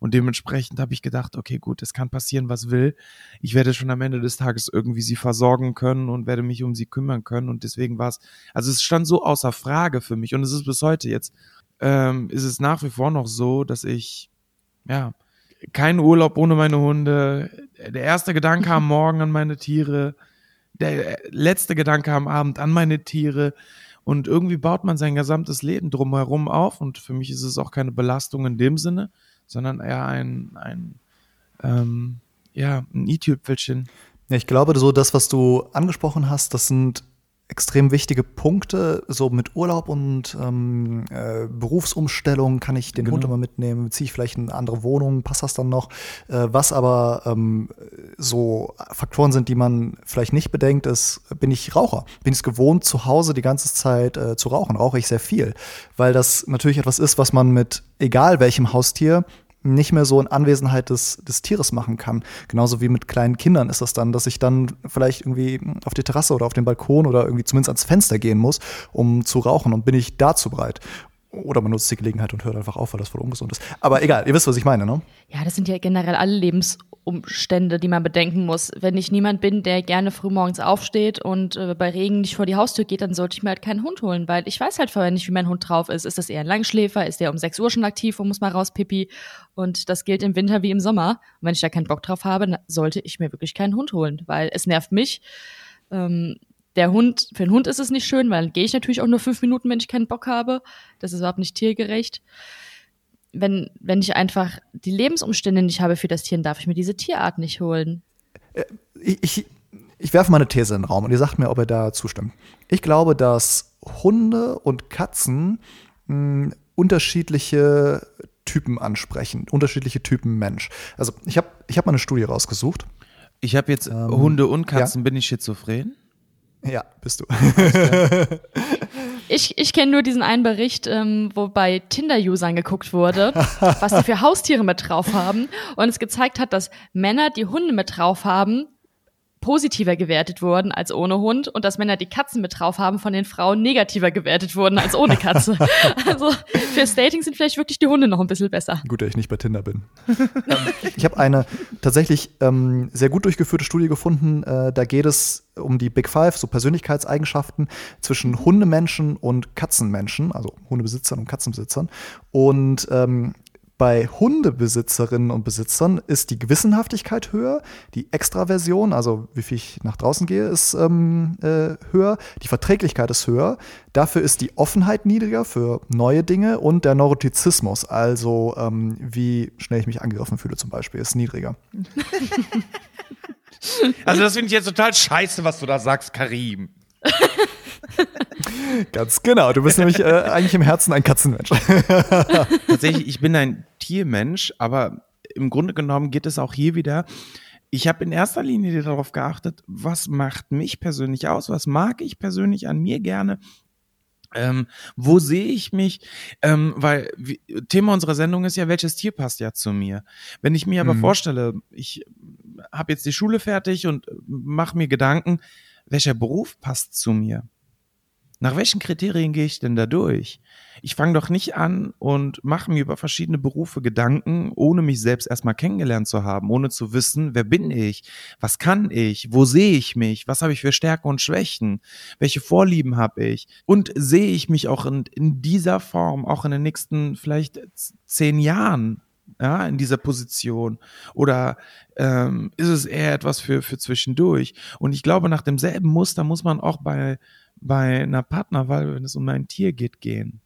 Und dementsprechend habe ich gedacht, okay, gut, es kann passieren, was will. Ich werde schon am Ende des Tages irgendwie sie versorgen können und werde mich um sie kümmern können. Und deswegen war es, also es stand so außer Frage für mich. Und es ist bis heute jetzt, ähm, ist es nach wie vor noch so, dass ich, ja, kein Urlaub ohne meine Hunde. Der erste Gedanke am [LAUGHS] Morgen an meine Tiere. Der letzte Gedanke am Abend an meine Tiere. Und irgendwie baut man sein gesamtes Leben drumherum auf. Und für mich ist es auch keine Belastung in dem Sinne, sondern eher ein, ein ähm, ja, ein i-Tüpfelchen. Ja, ich glaube, so das, was du angesprochen hast, das sind extrem wichtige Punkte, so mit Urlaub und ähm, äh, Berufsumstellung kann ich den genau. Hund immer mitnehmen, ziehe ich vielleicht in eine andere Wohnung, passt das dann noch. Äh, was aber ähm, so Faktoren sind, die man vielleicht nicht bedenkt, ist, bin ich Raucher? Bin ich es gewohnt, zu Hause die ganze Zeit äh, zu rauchen? Rauche ich sehr viel? Weil das natürlich etwas ist, was man mit egal welchem Haustier nicht mehr so in Anwesenheit des, des Tieres machen kann. Genauso wie mit kleinen Kindern ist das dann, dass ich dann vielleicht irgendwie auf die Terrasse oder auf den Balkon oder irgendwie zumindest ans Fenster gehen muss, um zu rauchen und bin ich dazu bereit. Oder man nutzt die Gelegenheit und hört einfach auf, weil das voll ungesund ist. Aber egal, ihr wisst, was ich meine, ne? Ja, das sind ja generell alle Lebensumstände, die man bedenken muss. Wenn ich niemand bin, der gerne frühmorgens aufsteht und äh, bei Regen nicht vor die Haustür geht, dann sollte ich mir halt keinen Hund holen, weil ich weiß halt vorher nicht, wie mein Hund drauf ist. Ist das eher ein Langschläfer? Ist der um 6 Uhr schon aktiv und muss mal raus pipi? Und das gilt im Winter wie im Sommer. Und wenn ich da keinen Bock drauf habe, sollte ich mir wirklich keinen Hund holen, weil es nervt mich. Ähm, der Hund, für den Hund ist es nicht schön, weil dann gehe ich natürlich auch nur fünf Minuten, wenn ich keinen Bock habe. Das ist überhaupt nicht tiergerecht. Wenn, wenn ich einfach die Lebensumstände nicht habe für das Tier, dann darf ich mir diese Tierart nicht holen. Äh, ich, ich, ich werfe mal eine These in den Raum und ihr sagt mir, ob ihr da zustimmt. Ich glaube, dass Hunde und Katzen mh, hm, unterschiedliche Typen ansprechen, unterschiedliche Typen Mensch. Also ich habe ich hab mal eine Studie rausgesucht. Ich habe jetzt ähm, Hunde und Katzen, ja. bin ich schizophren? Ja, bist du. [LAUGHS] ich ich kenne nur diesen einen Bericht, ähm, wo bei Tinder-Usern geguckt wurde, was sie für Haustiere mit drauf haben. Und es gezeigt hat, dass Männer, die Hunde mit drauf haben, positiver gewertet wurden als ohne Hund und dass Männer, die Katzen mit drauf haben, von den Frauen negativer gewertet wurden als ohne Katze. [LAUGHS] also fürs Dating sind vielleicht wirklich die Hunde noch ein bisschen besser. Gut, dass ich nicht bei Tinder bin. [LAUGHS] Ähm, ich habe eine tatsächlich ähm, sehr gut durchgeführte Studie gefunden. Äh, da geht es um die Big Five, so Persönlichkeitseigenschaften zwischen Hundemenschen und Katzenmenschen, also Hundebesitzern und Katzenbesitzern. Und ähm, bei Hundebesitzerinnen und Besitzern ist die Gewissenhaftigkeit höher, die Extraversion, also wie viel ich nach draußen gehe, ist ähm, äh, höher, die Verträglichkeit ist höher, dafür ist die Offenheit niedriger für neue Dinge und der Neurotizismus, also ähm, wie schnell ich mich angegriffen fühle zum Beispiel, ist niedriger. [LAUGHS] Also das finde ich jetzt total scheiße, was du da sagst, Karim. [LAUGHS] [LAUGHS] Ganz genau. Du bist nämlich äh, eigentlich im Herzen ein Katzenmensch. [LAUGHS] Tatsächlich, ich bin ein Tiermensch, aber im Grunde genommen geht es auch hier wieder. Ich habe in erster Linie darauf geachtet, was macht mich persönlich aus, was mag ich persönlich an mir gerne Ähm, wo sehe ich mich? Ähm, weil wie, Thema unserer Sendung ist ja, welches Tier passt ja zu mir. Wenn ich mir aber Mhm. vorstelle, ich habe jetzt die Schule fertig und mache mir Gedanken, welcher Beruf passt zu mir? Nach welchen Kriterien gehe ich denn da durch? Ich fange doch nicht an und mache mir über verschiedene Berufe Gedanken, ohne mich selbst erstmal kennengelernt zu haben, ohne zu wissen, wer bin ich, was kann ich, wo sehe ich mich, was habe ich für Stärken und Schwächen, welche Vorlieben habe ich? Und sehe ich mich auch in, in dieser Form, auch in den nächsten vielleicht zehn Jahren, ja, in dieser Position? Oder ähm, ist es eher etwas für, für zwischendurch? Und ich glaube, nach demselben Muster muss man auch bei, bei einer Partnerwahl, wenn es um ein Tier geht, gehen.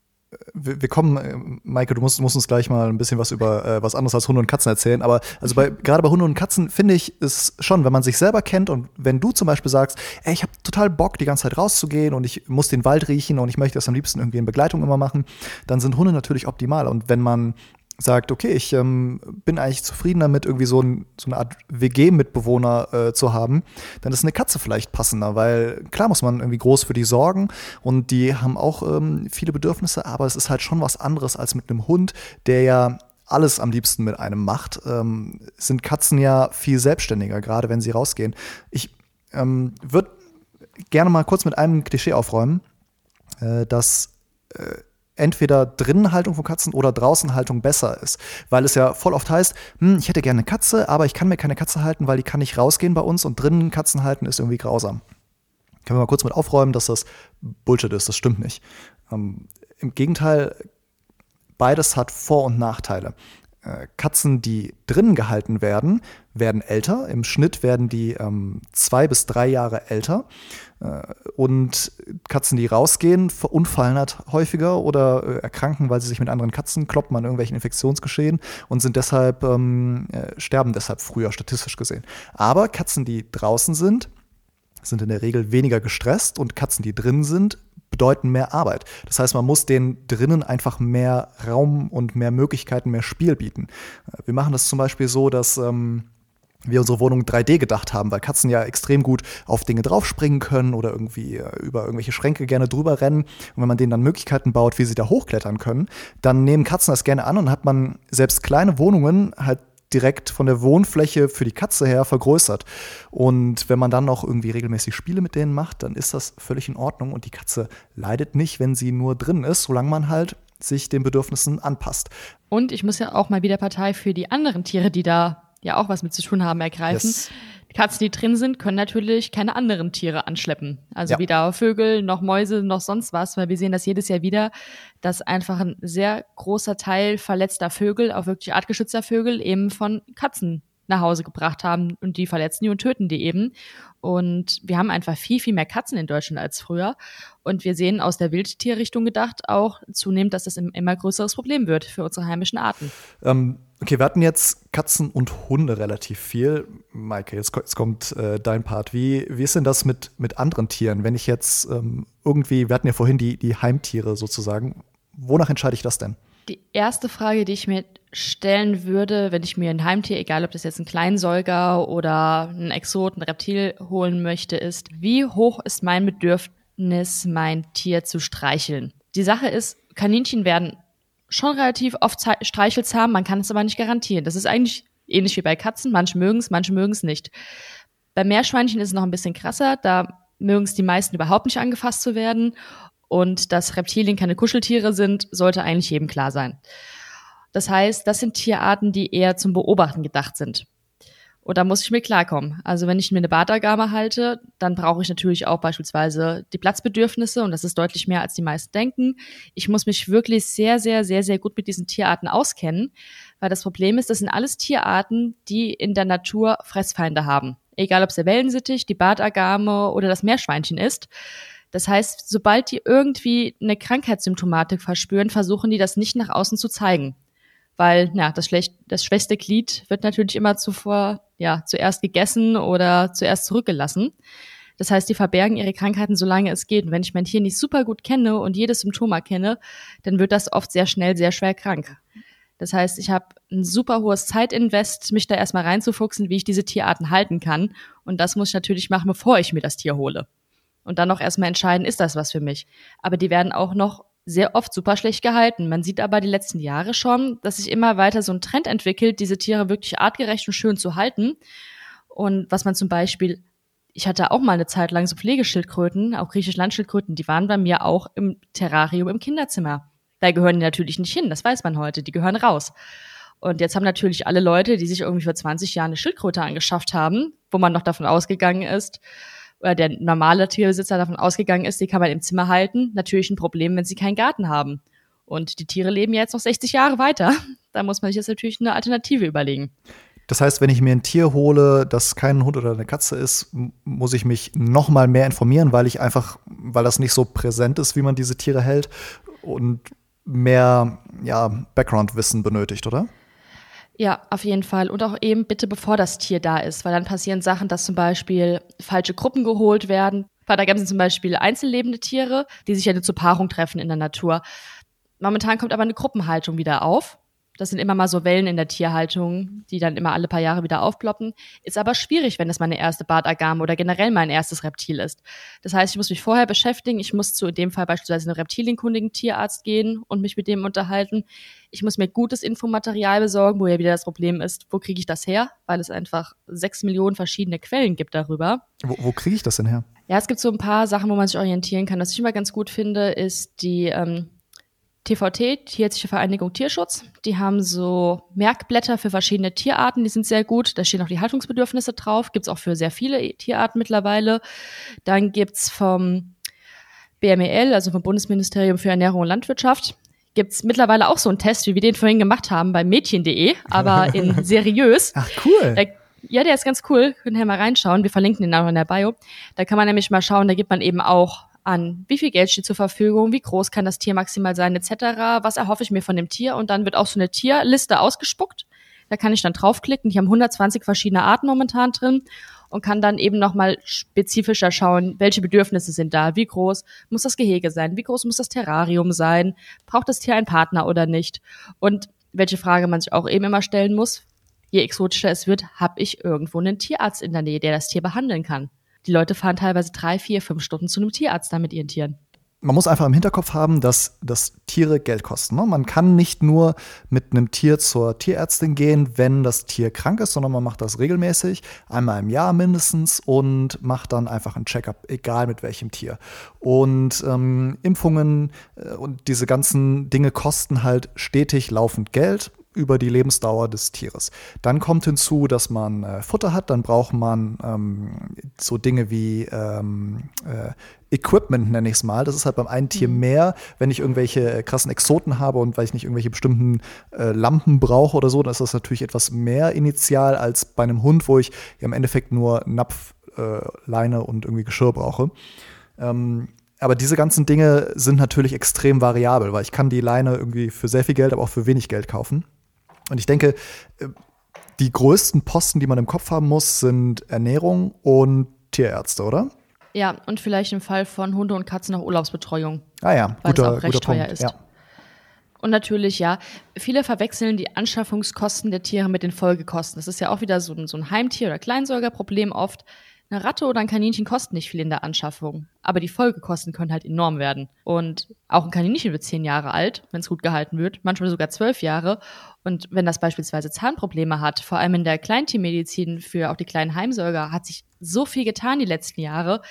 wir, wir kommen, äh, Maike, du musst, musst uns gleich mal ein bisschen was über äh, was anderes als Hunde und Katzen erzählen. Aber also bei [LAUGHS] gerade bei Hunden und Katzen finde ich es schon, wenn man sich selber kennt und wenn du zum Beispiel sagst, ey, ich habe total Bock, die ganze Zeit rauszugehen und ich muss den Wald riechen und ich möchte das am liebsten irgendwie in Begleitung immer machen, dann sind Hunde natürlich optimal. Und wenn man sagt, okay, ich ähm, bin eigentlich zufrieden damit, irgendwie so, ein, so eine Art WG-Mitbewohner äh, zu haben, dann ist eine Katze vielleicht passender, weil klar muss man irgendwie groß für die sorgen und die haben auch ähm, viele Bedürfnisse, aber es ist halt schon was anderes als mit einem Hund, der ja alles am liebsten mit einem macht, ähm, sind Katzen ja viel selbstständiger, gerade wenn sie rausgehen. Ich ähm, würde gerne mal kurz mit einem Klischee aufräumen, äh, dass äh, entweder drinnen Haltung von Katzen oder draußen Haltung besser ist. Weil es ja voll oft heißt, hm, ich hätte gerne eine Katze, aber ich kann mir keine Katze halten, weil die kann nicht rausgehen bei uns und drinnen Katzen halten ist irgendwie grausam. Können wir mal kurz mit aufräumen, dass das Bullshit ist, das stimmt nicht. Ähm, Im Gegenteil, beides hat Vor- und Nachteile. Äh, Katzen, die drinnen gehalten werden, werden älter. Im Schnitt werden die ähm, zwei bis drei Jahre älter. Äh, und Katzen, die rausgehen, verunfallen halt häufiger oder äh, erkranken, weil sie sich mit anderen Katzen kloppen an irgendwelchen Infektionsgeschehen und sind deshalb, ähm, äh, sterben deshalb früher, statistisch gesehen. Aber Katzen, die draußen sind, sind in der Regel weniger gestresst und Katzen, die drin sind, bedeuten mehr Arbeit. Das heißt, man muss denen drinnen einfach mehr Raum und mehr Möglichkeiten, mehr Spiel bieten. Äh, Wir machen das zum Beispiel so, dass ähm, wir unsere Wohnung 3D gedacht haben, weil Katzen ja extrem gut auf Dinge draufspringen können oder irgendwie äh, über irgendwelche Schränke gerne drüber rennen. Und wenn man denen dann Möglichkeiten baut, wie sie da hochklettern können, dann nehmen Katzen das gerne an und hat man selbst kleine Wohnungen halt direkt von der Wohnfläche für die Katze her vergrößert. Und wenn man dann noch irgendwie regelmäßig Spiele mit denen macht, dann ist das völlig in Ordnung und die Katze leidet nicht, wenn sie nur drin ist, solange man halt sich den Bedürfnissen anpasst. Und ich muss ja auch mal wieder Partei für die anderen Tiere, die da ja auch was mit zu tun haben, ergreifen. Yes. Katzen, die drin sind, können natürlich keine anderen Tiere anschleppen. Also Ja. weder Vögel, noch Mäuse, noch sonst was, weil wir sehen das jedes Jahr wieder, dass einfach ein sehr großer Teil verletzter Vögel, auch wirklich artgeschützter Vögel, eben von Katzen nach Hause gebracht haben und die verletzen die und töten die eben. Und wir haben einfach viel, viel mehr Katzen in Deutschland als früher. Und wir sehen aus der Wildtierrichtung gedacht auch zunehmend, dass das ein immer größeres Problem wird für unsere heimischen Arten. Ähm, okay, wir hatten jetzt Katzen und Hunde relativ viel. Maike, jetzt, jetzt kommt äh, dein Part. Wie, wie ist denn das mit, mit anderen Tieren? Wenn ich jetzt ähm, irgendwie, wir hatten ja vorhin die, die Heimtiere sozusagen, wonach entscheide ich das denn? Die erste Frage, die ich mir stellen würde, wenn ich mir ein Heimtier, egal ob das jetzt ein Kleinsäuger oder ein Exot, ein Reptil holen möchte, ist, wie hoch ist mein Bedürfnis, mein Tier zu streicheln? Die Sache ist, Kaninchen werden schon relativ oft Ze- haben, man kann es aber nicht garantieren. Das ist eigentlich ähnlich wie bei Katzen, manche mögen es, manche mögen es nicht. Bei Meerschweinchen ist es noch ein bisschen krasser, da mögen es die meisten überhaupt nicht angefasst zu werden. Und dass Reptilien keine Kuscheltiere sind, sollte eigentlich jedem klar sein. Das heißt, das sind Tierarten, die eher zum Beobachten gedacht sind. Und da muss ich mir klarkommen. Also wenn ich mir eine Bartagame halte, dann brauche ich natürlich auch beispielsweise die Platzbedürfnisse und das ist deutlich mehr, als die meisten denken. Ich muss mich wirklich sehr, sehr, sehr, sehr gut mit diesen Tierarten auskennen, weil das Problem ist, das sind alles Tierarten, die in der Natur Fressfeinde haben. Egal ob es der Wellensittich, die Bartagame oder das Meerschweinchen ist. Das heißt, sobald die irgendwie eine Krankheitssymptomatik verspüren, versuchen die das nicht nach außen zu zeigen. Weil, ja, das, schlecht, das schwächste Glied wird natürlich immer zuvor, ja, zuerst gegessen oder zuerst zurückgelassen. Das heißt, die verbergen ihre Krankheiten, solange es geht. Und wenn ich mein Tier nicht super gut kenne und jedes Symptom erkenne, dann wird das oft sehr schnell sehr schwer krank. Das heißt, ich habe ein super hohes Zeitinvest, mich da erstmal reinzufuchsen, wie ich diese Tierarten halten kann. Und das muss ich natürlich machen, bevor ich mir das Tier hole. und dann noch erstmal entscheiden, ist das was für mich. Aber die werden auch noch sehr oft super schlecht gehalten. Man sieht aber die letzten Jahre schon, dass sich immer weiter so ein Trend entwickelt, diese Tiere wirklich artgerecht und schön zu halten. Und was man zum Beispiel, ich hatte auch mal eine Zeit lang so Pflegeschildkröten, auch griechische Landschildkröten, die waren bei mir auch im Terrarium im Kinderzimmer. Da gehören die natürlich nicht hin, das weiß man heute, die gehören raus. Und jetzt haben natürlich alle Leute, die sich irgendwie vor 20 Jahren eine Schildkröte angeschafft haben, wo man noch davon ausgegangen ist, oder der normale Tierbesitzer davon ausgegangen ist, die kann man im Zimmer halten, natürlich ein Problem, wenn sie keinen Garten haben. Und die Tiere leben jetzt noch 60 Jahre weiter. Da muss man sich jetzt natürlich eine Alternative überlegen. Das heißt, wenn ich mir ein Tier hole, das kein Hund oder eine Katze ist, muss ich mich noch mal mehr informieren, weil ich einfach, weil das nicht so präsent ist, wie man diese Tiere hält und mehr ja, Background-Wissen benötigt, oder? Ja, auf jeden Fall. Und auch eben bitte bevor das Tier da ist, weil dann passieren Sachen, dass zum Beispiel falsche Gruppen geholt werden. Da gibt es zum Beispiel einzellebende Tiere, die sich ja nur zur Paarung treffen in der Natur. Momentan kommt aber eine Gruppenhaltung wieder auf. Das sind immer mal so Wellen in der Tierhaltung, die dann immer alle paar Jahre wieder aufploppen. Ist aber schwierig, wenn das meine erste Bartagame oder generell mein erstes Reptil ist. Das heißt, ich muss mich vorher beschäftigen. Ich muss zu in dem Fall beispielsweise einem reptilienkundigen Tierarzt gehen und mich mit dem unterhalten. Ich muss mir gutes Infomaterial besorgen, wo ja wieder das Problem ist, wo kriege ich das her? Weil es einfach sechs Millionen verschiedene Quellen gibt darüber. Wo, wo kriege ich das denn her? Ja, es gibt so ein paar Sachen, wo man sich orientieren kann. Was ich immer ganz gut finde, ist die ähm, TVT, Tierärztliche Vereinigung Tierschutz. Die haben so Merkblätter für verschiedene Tierarten, die sind sehr gut. Da stehen auch die Haltungsbedürfnisse drauf. Gibt's auch für sehr viele Tierarten mittlerweile. Dann gibt's vom BMEL, also vom Bundesministerium für Ernährung und Landwirtschaft, gibt's mittlerweile auch so einen Test, wie wir den vorhin gemacht haben bei mädchen.de, aber in [LAUGHS] seriös. Ach, cool. Da, ja, der ist ganz cool. Könnt ihr mal reinschauen. Wir verlinken den auch in der Bio. Da kann man nämlich mal schauen, da gibt man eben auch an, wie viel Geld steht zur Verfügung, wie groß kann das Tier maximal sein, etc., was erhoffe ich mir von dem Tier und dann wird auch so eine Tierliste ausgespuckt. Da kann ich dann draufklicken. Die haben 120 verschiedene Arten momentan drin und kann dann eben nochmal spezifischer schauen, welche Bedürfnisse sind da, wie groß muss das Gehege sein, wie groß muss das Terrarium sein, braucht das Tier einen Partner oder nicht und welche Frage man sich auch eben immer stellen muss, je exotischer es wird, habe ich irgendwo einen Tierarzt in der Nähe, der das Tier behandeln kann. Die Leute fahren teilweise drei, vier, fünf Stunden zu einem Tierarzt da mit ihren Tieren. Man muss einfach im Hinterkopf haben, dass, dass Tiere Geld kosten. Ne? Man kann nicht nur mit einem Tier zur Tierärztin gehen, wenn das Tier krank ist, sondern man macht das regelmäßig, einmal im Jahr mindestens und macht dann einfach ein Checkup, egal mit welchem Tier. Und ähm, Impfungen äh, und diese ganzen Dinge kosten halt stetig laufend Geld über die Lebensdauer des Tieres. Dann kommt hinzu, dass man äh, Futter hat, dann braucht man ähm, so Dinge wie ähm, äh, Equipment, nenne ich es mal. Das ist halt beim einen Tier mhm. mehr. Wenn ich irgendwelche äh, krassen Exoten habe und weil ich nicht irgendwelche bestimmten äh, Lampen brauche oder so, dann ist das natürlich etwas mehr initial als bei einem Hund, wo ich ja im Endeffekt nur Napf, äh, Leine und irgendwie Geschirr brauche. Ähm, aber diese ganzen Dinge sind natürlich extrem variabel, weil ich kann die Leine irgendwie für sehr viel Geld, aber auch für wenig Geld kaufen. Und ich denke, äh, die größten Posten, die man im Kopf haben muss, sind Ernährung und Tierärzte, oder? Ja, und vielleicht im Fall von Hunde und Katzen auch Urlaubsbetreuung. Ah ja, weil guter, es auch recht teuer Punkt. ist. Ja. Und natürlich, ja, viele verwechseln die Anschaffungskosten der Tiere mit den Folgekosten. Das ist ja auch wieder so ein, so ein Heimtier- oder Kleinsäugerproblem oft. Eine Ratte oder ein Kaninchen kosten nicht viel in der Anschaffung, aber die Folgekosten können halt enorm werden. Und auch ein Kaninchen wird zehn Jahre alt, wenn es gut gehalten wird, manchmal sogar zwölf Jahre. Und wenn das beispielsweise Zahnprobleme hat, vor allem in der Kleintiermedizin für auch die kleinen Heimsäuger, hat sich so viel getan die letzten Jahre.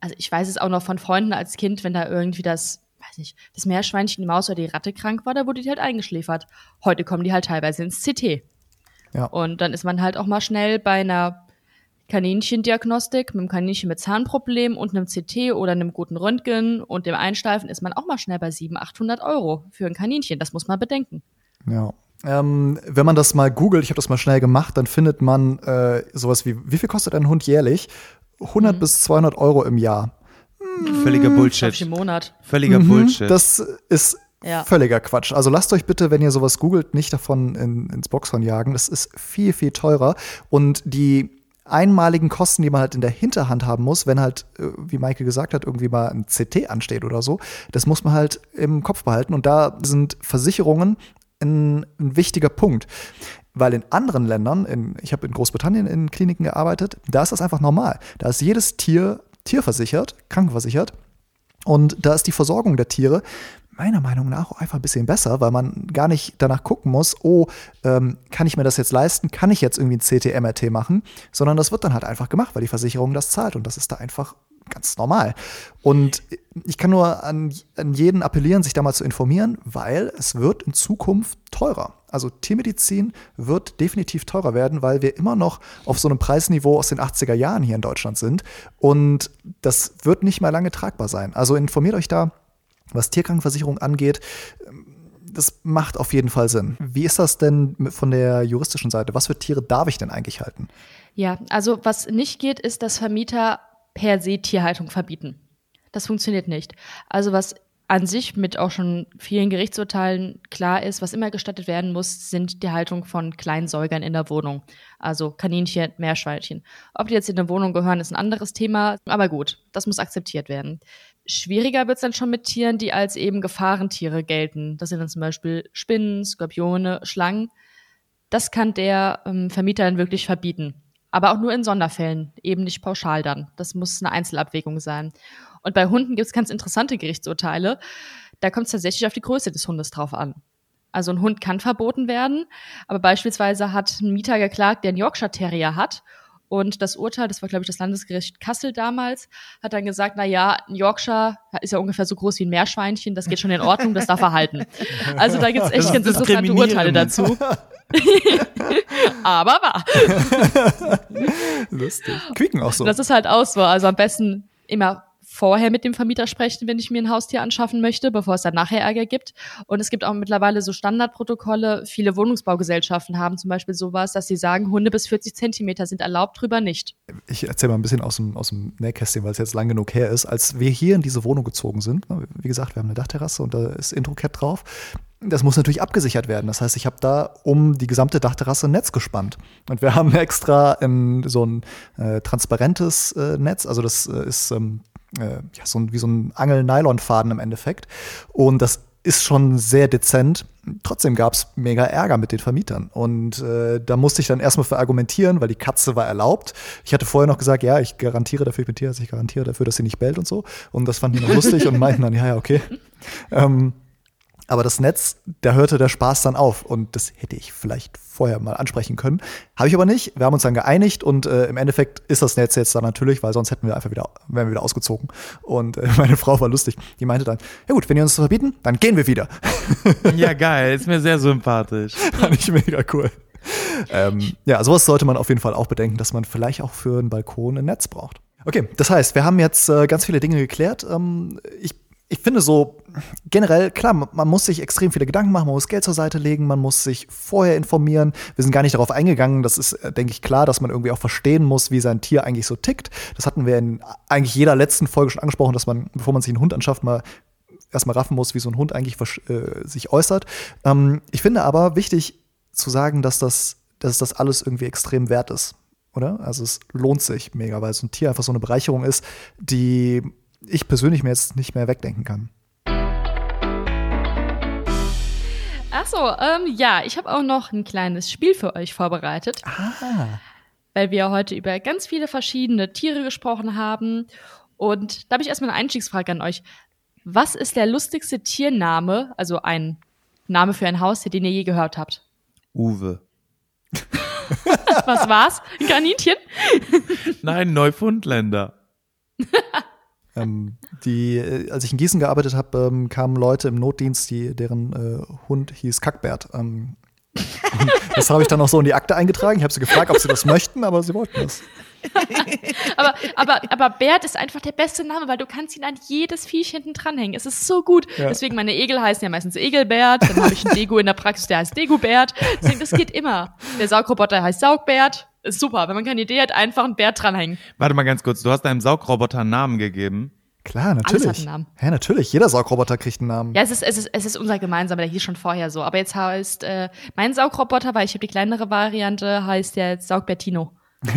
Also ich weiß es auch noch von Freunden als Kind, wenn da irgendwie das weiß nicht, das Meerschweinchen, die Maus oder die Ratte krank war, da wurde die halt eingeschläfert. Heute kommen die halt teilweise ins CT. Ja. Und dann ist man halt auch mal schnell bei einer Kaninchendiagnostik mit einem Kaninchen mit Zahnproblem und einem CT oder einem guten Röntgen und dem Einsteifen ist man auch mal schnell bei 700, 800 Euro für ein Kaninchen. Das muss man bedenken. Ja. Ähm, wenn man das mal googelt, ich habe das mal schnell gemacht, dann findet man äh, sowas wie, wie viel kostet ein Hund jährlich? 100 mhm. bis 200 Euro im Jahr. Völliger Bullshit. Im Monat. Völliger mhm, Bullshit. Das ist ja. völliger Quatsch. Also lasst euch bitte, wenn ihr sowas googelt, nicht davon in, ins Boxhorn jagen. Das ist viel, viel teurer. Und die einmaligen Kosten, die man halt in der Hinterhand haben muss, wenn halt, äh, wie Michael gesagt hat, irgendwie mal ein CT ansteht oder so. Das muss man halt im Kopf behalten. Und da sind Versicherungen ein, ein wichtiger Punkt. Weil in anderen Ländern, in, ich habe in Großbritannien in Kliniken gearbeitet, da ist das einfach normal. Da ist jedes Tier tierversichert, krankenversichert. Und da ist die Versorgung der Tiere meiner Meinung nach auch einfach ein bisschen besser, weil man gar nicht danach gucken muss, oh, ähm, kann ich mir das jetzt leisten? Kann ich jetzt irgendwie ein CT-MRT machen? Sondern das wird dann halt einfach gemacht, weil die Versicherung das zahlt und das ist da einfach ganz normal. Und ich kann nur an, an jeden appellieren, sich da mal zu informieren, weil es wird in Zukunft teurer. Also Tiermedizin wird definitiv teurer werden, weil wir immer noch auf so einem Preisniveau aus den 80er Jahren hier in Deutschland sind. Und das wird nicht mehr lange tragbar sein. Also informiert euch da, was Tierkrankenversicherung angeht, das macht auf jeden Fall Sinn. Wie ist das denn von der juristischen Seite? Was für Tiere darf ich denn eigentlich halten? Ja, also was nicht geht, ist, dass Vermieter per se Tierhaltung verbieten. Das funktioniert nicht. Also was an sich mit auch schon vielen Gerichtsurteilen klar ist, was immer gestattet werden muss, sind die Haltung von Kleinsäugern in der Wohnung. Also Kaninchen, Meerschweinchen. Ob die jetzt in der Wohnung gehören, ist ein anderes Thema, aber gut, das muss akzeptiert werden. Schwieriger wird es dann schon mit Tieren, die als eben Gefahrentiere gelten. Das sind dann zum Beispiel Spinnen, Skorpione, Schlangen. Das kann der ähm, Vermieter dann wirklich verbieten. Aber auch nur in Sonderfällen, eben nicht pauschal dann. Das muss eine Einzelabwägung sein. Und bei Hunden gibt es ganz interessante Gerichtsurteile. Da kommt es tatsächlich auf die Größe des Hundes drauf an. Also ein Hund kann verboten werden, aber beispielsweise hat ein Mieter geklagt, der einen Yorkshire Terrier hat. Und das Urteil, das war, glaube ich, das Landesgericht Kassel damals, hat dann gesagt, na ja, ein Yorkshire ist ja ungefähr so groß wie ein Meerschweinchen, das geht schon in Ordnung, das darf er halten. Also da gibt es echt ganz interessante Urteile dazu. [LAUGHS] aber wahr. Lustig. Quieken auch so. Das ist halt auch so. Also am besten immer vorher mit dem Vermieter sprechen, wenn ich mir ein Haustier anschaffen möchte, bevor es dann nachher Ärger gibt. Und es gibt auch mittlerweile so Standardprotokolle. Viele Wohnungsbaugesellschaften haben zum Beispiel sowas, dass sie sagen, Hunde bis 40 Zentimeter sind erlaubt, drüber nicht. Ich erzähle mal ein bisschen aus dem, aus dem Nähkästchen, weil es jetzt lang genug her ist. Als wir hier in diese Wohnung gezogen sind, ne, wie gesagt, wir haben eine Dachterrasse und da ist Intro-Cat drauf. Das muss natürlich abgesichert werden. Das heißt, ich habe da um die gesamte Dachterrasse ein Netz gespannt. Und wir haben [LAUGHS] extra in so ein äh, transparentes äh, Netz, also das äh, ist ähm, äh, ja, so ein, wie so ein Angel-Nylon-Faden im Endeffekt. Und das ist schon sehr dezent. Trotzdem gab es mega Ärger mit den Vermietern. Und äh, da musste ich dann erstmal verargumentieren, weil die Katze war erlaubt. Ich hatte vorher noch gesagt, ja, ich garantiere dafür, ich bin Tierarzt, ich garantiere dafür, dass sie nicht bellt und so. Und das fanden die noch lustig und meinten dann, ja, ja, okay. Ähm, aber das Netz, da hörte der Spaß dann auf. Und das hätte ich vielleicht vorher mal ansprechen können. Habe ich aber nicht. Wir haben uns dann geeinigt und äh, im Endeffekt ist das Netz jetzt dann natürlich, weil sonst hätten wir einfach wieder, wären wir wieder ausgezogen. Und äh, [LAUGHS] meine Frau war lustig. Die meinte dann, ja gut, wenn ihr uns das verbieten, dann gehen wir wieder. [LAUGHS] Ja, geil. Ist mir sehr sympathisch. [LAUGHS] Fand ich mega cool. Ähm, ja, sowas sollte man auf jeden Fall auch bedenken, dass man vielleicht auch für einen Balkon ein Netz braucht. Okay, das heißt, wir haben jetzt äh, ganz viele Dinge geklärt. Ähm, ich ich finde so generell, klar, man muss sich extrem viele Gedanken machen, man muss Geld zur Seite legen, man muss sich vorher informieren. Wir sind gar nicht darauf eingegangen. Das ist, äh, denke ich, klar, dass man irgendwie auch verstehen muss, wie sein Tier eigentlich so tickt. Das hatten wir in eigentlich jeder letzten Folge schon angesprochen, dass man, bevor man sich einen Hund anschafft, mal erstmal raffen muss, wie so ein Hund eigentlich äh, sich äußert. Ähm, ich finde aber wichtig zu sagen, dass das, dass das alles irgendwie extrem wert ist. Oder? Also es lohnt sich mega, weil so ein Tier einfach so eine Bereicherung ist, die ich persönlich mir jetzt nicht mehr wegdenken kann. Achso, ähm, ja, ich habe auch noch ein kleines Spiel für euch vorbereitet. Ah. Weil wir heute über ganz viele verschiedene Tiere gesprochen haben. Und da habe ich erstmal eine Einstiegsfrage an euch. Was ist der lustigste Tiername, also ein Name für ein Haus, den ihr je gehört habt? Uwe. [LAUGHS] Was war's? Ein Kaninchen? Nein, Neufundländer. [LAUGHS] Ähm, die, äh, als ich in Gießen gearbeitet habe, ähm, kamen Leute im Notdienst, die, deren äh, Hund hieß Kackbert. Ähm, das habe ich dann auch so in die Akte eingetragen. Ich habe sie gefragt, ob sie das möchten, aber sie wollten das. [LAUGHS] aber, aber, aber Bert ist einfach der beste Name, weil du kannst ihn an jedes Viech hinten dranhängen. Es ist so gut. Ja. Deswegen meine Egel heißen ja meistens Egelbert. Dann habe ich einen Dego in der Praxis, der heißt Degobert. Deswegen, das geht immer. Der Saugroboter heißt Saugbert. Ist super. Wenn man keine Idee hat, einfach einen Bert dranhängen. Warte mal ganz kurz. Du hast deinem Saugroboter einen Namen gegeben. Klar, natürlich. Alles hat einen Namen. Ja, natürlich. Jeder Saugroboter kriegt einen Namen. Ja, es ist, es ist, es ist unser gemeinsamer, der hieß schon vorher so. Aber jetzt heißt äh, mein Saugroboter, weil ich habe die kleinere Variante, heißt der Saugbertino. [LAUGHS]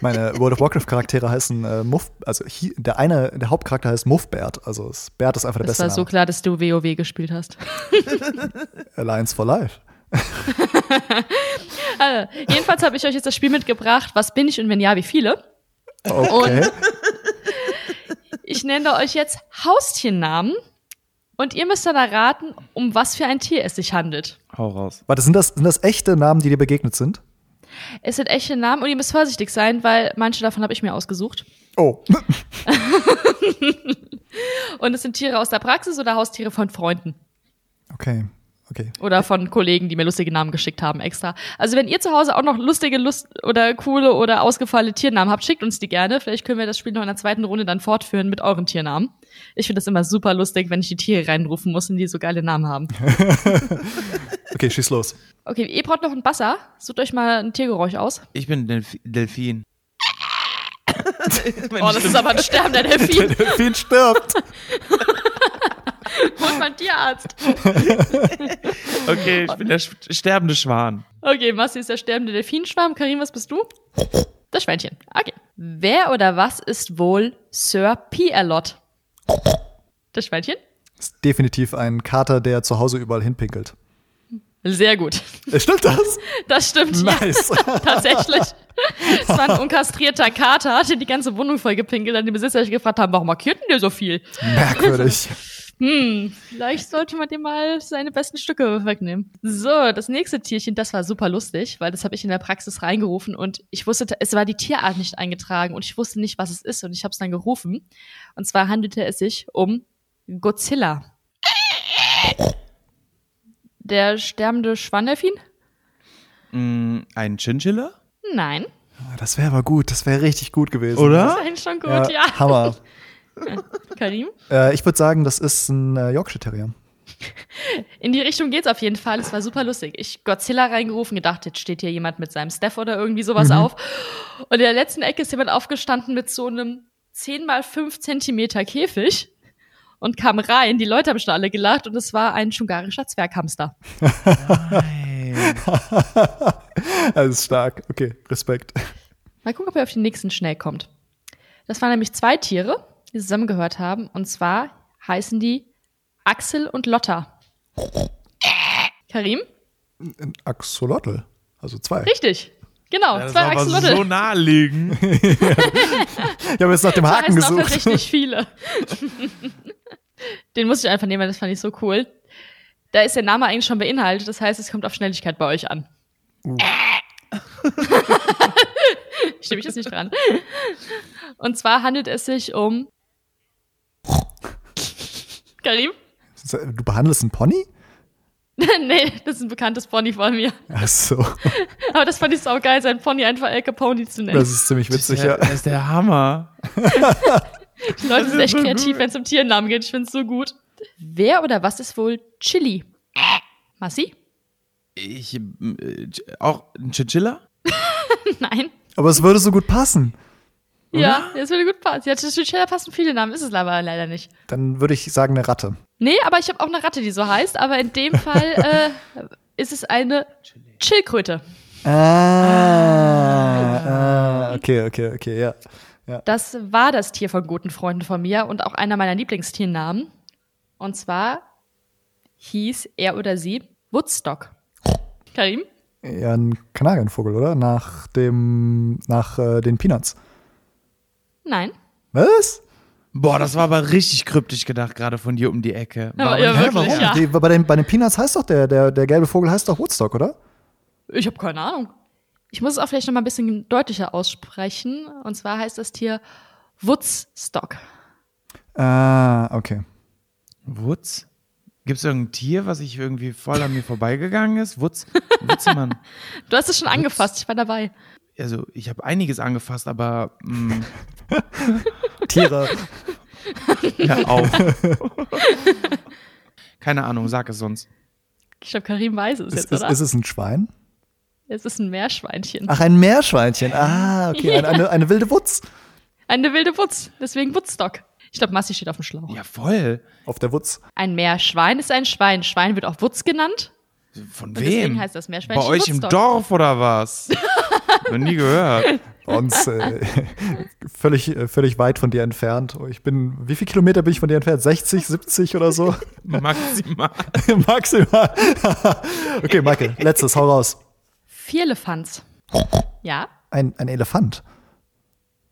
Meine World of Warcraft Charaktere heißen äh, Muff, also hi, der eine, der Hauptcharakter heißt Muffbert, also es, Bert ist einfach der das beste. Es war so klar, dass du WoW gespielt hast. [LAUGHS] Alliance for Life. [LAUGHS] also, jedenfalls habe ich euch jetzt das Spiel mitgebracht. Was bin ich und wenn ja, wie viele? Okay. Ich nenne euch jetzt Haustiernamen und ihr müsst dann erraten, um was für ein Tier es sich handelt. Hau raus. Warte, sind das, sind das echte Namen, die dir begegnet sind? Es sind echte Namen und ihr müsst vorsichtig sein, weil manche davon habe ich mir ausgesucht. Oh. [LAUGHS] Und es sind Tiere aus der Praxis oder Haustiere von Freunden Okay. Okay. oder von Kollegen, die mir lustige Namen geschickt haben extra. Also wenn ihr zu Hause auch noch lustige Lust oder coole oder ausgefallene Tiernamen habt, schickt uns die gerne. Vielleicht können wir das Spiel noch in der zweiten Runde dann fortführen mit euren Tiernamen. Ich finde das immer super lustig, wenn ich die Tiere reinrufen muss und die so geile Namen haben. [LAUGHS] Okay, schieß los. Okay, ihr braucht noch ein Basser. Sucht euch mal ein Tiergeräusch aus. Ich bin Delf Delfin. [LAUGHS] Oh, das ist aber ein sterbender [LAUGHS] Delfin. Der Delfin stirbt. [LAUGHS] Holt mal einen Tierarzt. [LAUGHS] Okay, ich bin der sterbende Schwan. Okay, Massi ist der sterbende Delfinschwarm. Karim, was bist du? Das Schweinchen. Okay. Wer oder was ist wohl Sir Pierlot? Das Schweinchen? Ist definitiv ein Kater, der zu Hause überall hinpinkelt. Sehr gut. Äh, Stimmt das? Das stimmt. Nice. Ja, [LAUGHS] tatsächlich. Es war ein unkastrierter Kater, der die ganze Wohnung voll gepinkelt hat. Die Besitzer sich gefragt haben, warum markiert denn der so viel? Merkwürdig. Hm, vielleicht sollte man dem mal seine besten Stücke wegnehmen. So, das nächste Tierchen, das war super lustig, weil das habe ich in der Praxis reingerufen und ich wusste, es war die Tierart nicht eingetragen und ich wusste nicht, was es ist und ich habe es dann gerufen. Und zwar handelte es sich um Godzilla. Der sterbende Schwandelfin? Mm, ein Chinchilla? Nein. Das wäre aber gut. Das wäre richtig gut gewesen. Das Oder? ist eigentlich schon gut, ja. Hammer. [LAUGHS] [LAUGHS] Karim? Äh, ich würde sagen, das ist ein äh, Yorkshire Terrier. [LAUGHS] In die Richtung geht's auf jeden Fall. Es war super lustig. Ich Godzilla reingerufen, gedacht, jetzt steht hier jemand mit seinem Staff oder irgendwie sowas auf. Und in der letzten Ecke ist jemand aufgestanden mit so einem 10 mal 5 Zentimeter Käfig und kam rein. Die Leute haben schon alle gelacht und es war ein schungarischer Zwerghamster. Nein. [LAUGHS] das ist stark. Okay, Respekt. Mal gucken, ob er auf den nächsten schnell kommt. Das waren nämlich zwei Tiere, die zusammengehört haben. Und zwar heißen die Axel und Lotta. Karim? Ein Axolotl. Also zwei. Richtig. Genau, Das zwei Axolotl. so naheliegend. Ich habe jetzt nach dem Haken auch gesucht. tatsächlich viele. [LAUGHS] Den musste ich einfach nehmen, weil das fand ich so cool. Da ist der Name eigentlich schon beinhaltet, das heißt, es kommt auf Schnelligkeit bei euch an. Uh. [LAUGHS] Stimme ich jetzt nicht dran. Und zwar handelt es sich um Karim? Du behandelst einen Pony? [LAUGHS] nee, das ist ein bekanntes Pony von mir. Ach so. [LAUGHS] Aber das fand ich sau geil, sein Pony einfach El Capone zu nennen. Das ist ziemlich witzig, ja. Das ist der Hammer. [LAUGHS] Die Leute sind echt so kreativ, wenn es um Tiernamen geht. Ich find's so gut. Wer oder was ist wohl Chili? Massi? Ich, äh, auch ein Chinchilla? Nein. Aber es würde so gut passen. Ja, das würde gut passen. Ja, zu Chinchilla passen viele Namen, ist es aber leider nicht. Dann würde ich sagen, eine Ratte. Nee, aber ich habe auch eine Ratte, die so heißt. Aber in dem Fall [LAUGHS] äh, ist es eine Chillkröte. Ah, ah, okay, okay, okay, ja. Das war das Tier von guten Freunden von mir und auch einer meiner Lieblingstiernamen. Und zwar hieß er oder sie Woodstock. Karim? Ja, ein Kanarienvogel, oder? Nach dem, nach äh, den Peanuts. Nein. Was? Boah, das war aber richtig kryptisch gedacht, gerade von dir um die Ecke. Warum? ja, Hä, wirklich, warum? ja. Die, bei, den, bei den Peanuts heißt doch der, der, der gelbe Vogel heißt doch Woodstock, oder? Ich habe keine Ahnung. Ich muss es auch vielleicht noch mal ein bisschen deutlicher aussprechen. Und zwar heißt das Tier Woodstock. Ah, okay. Wutz? Gibt es irgendein Tier, was ich irgendwie voll an mir vorbeigegangen ist? Wutz? [LAUGHS] Wutzemann. Du hast es schon angefasst, ich war dabei. Also, ich habe einiges angefasst, aber mm, [LAUGHS] Tiere. [LAUGHS] hör auf. Keine Ahnung, sag es sonst. Ich glaube, Karim weiß es ist, jetzt, ist, oder? ist es ein Schwein? es ist ein Meerschweinchen. Ach, ein Meerschweinchen. Ah, okay. [LAUGHS] Eine, eine, eine wilde Wutz. Eine wilde Wutz, deswegen Woodstock. Ich glaube, Massi steht auf dem Schlauch. Ja, voll. Auf der Wutz. Ein Meerschwein ist ein Schwein. Schwein wird auch Wutz genannt. Von Und deswegen wem? heißt das Meerschweinchen Bei euch im Woodstock. Dorf oder was? Noch nie gehört. Uns äh, völlig, äh, völlig weit von dir entfernt. Ich bin, wie viele Kilometer bin ich von dir entfernt? 60, 70 oder so? [LAUGHS] Maximal. [LAUGHS] Maximal. [LAUGHS] okay, Michael, letztes, hau raus. Vierlefanz. Ja? Ein, ein Elefant.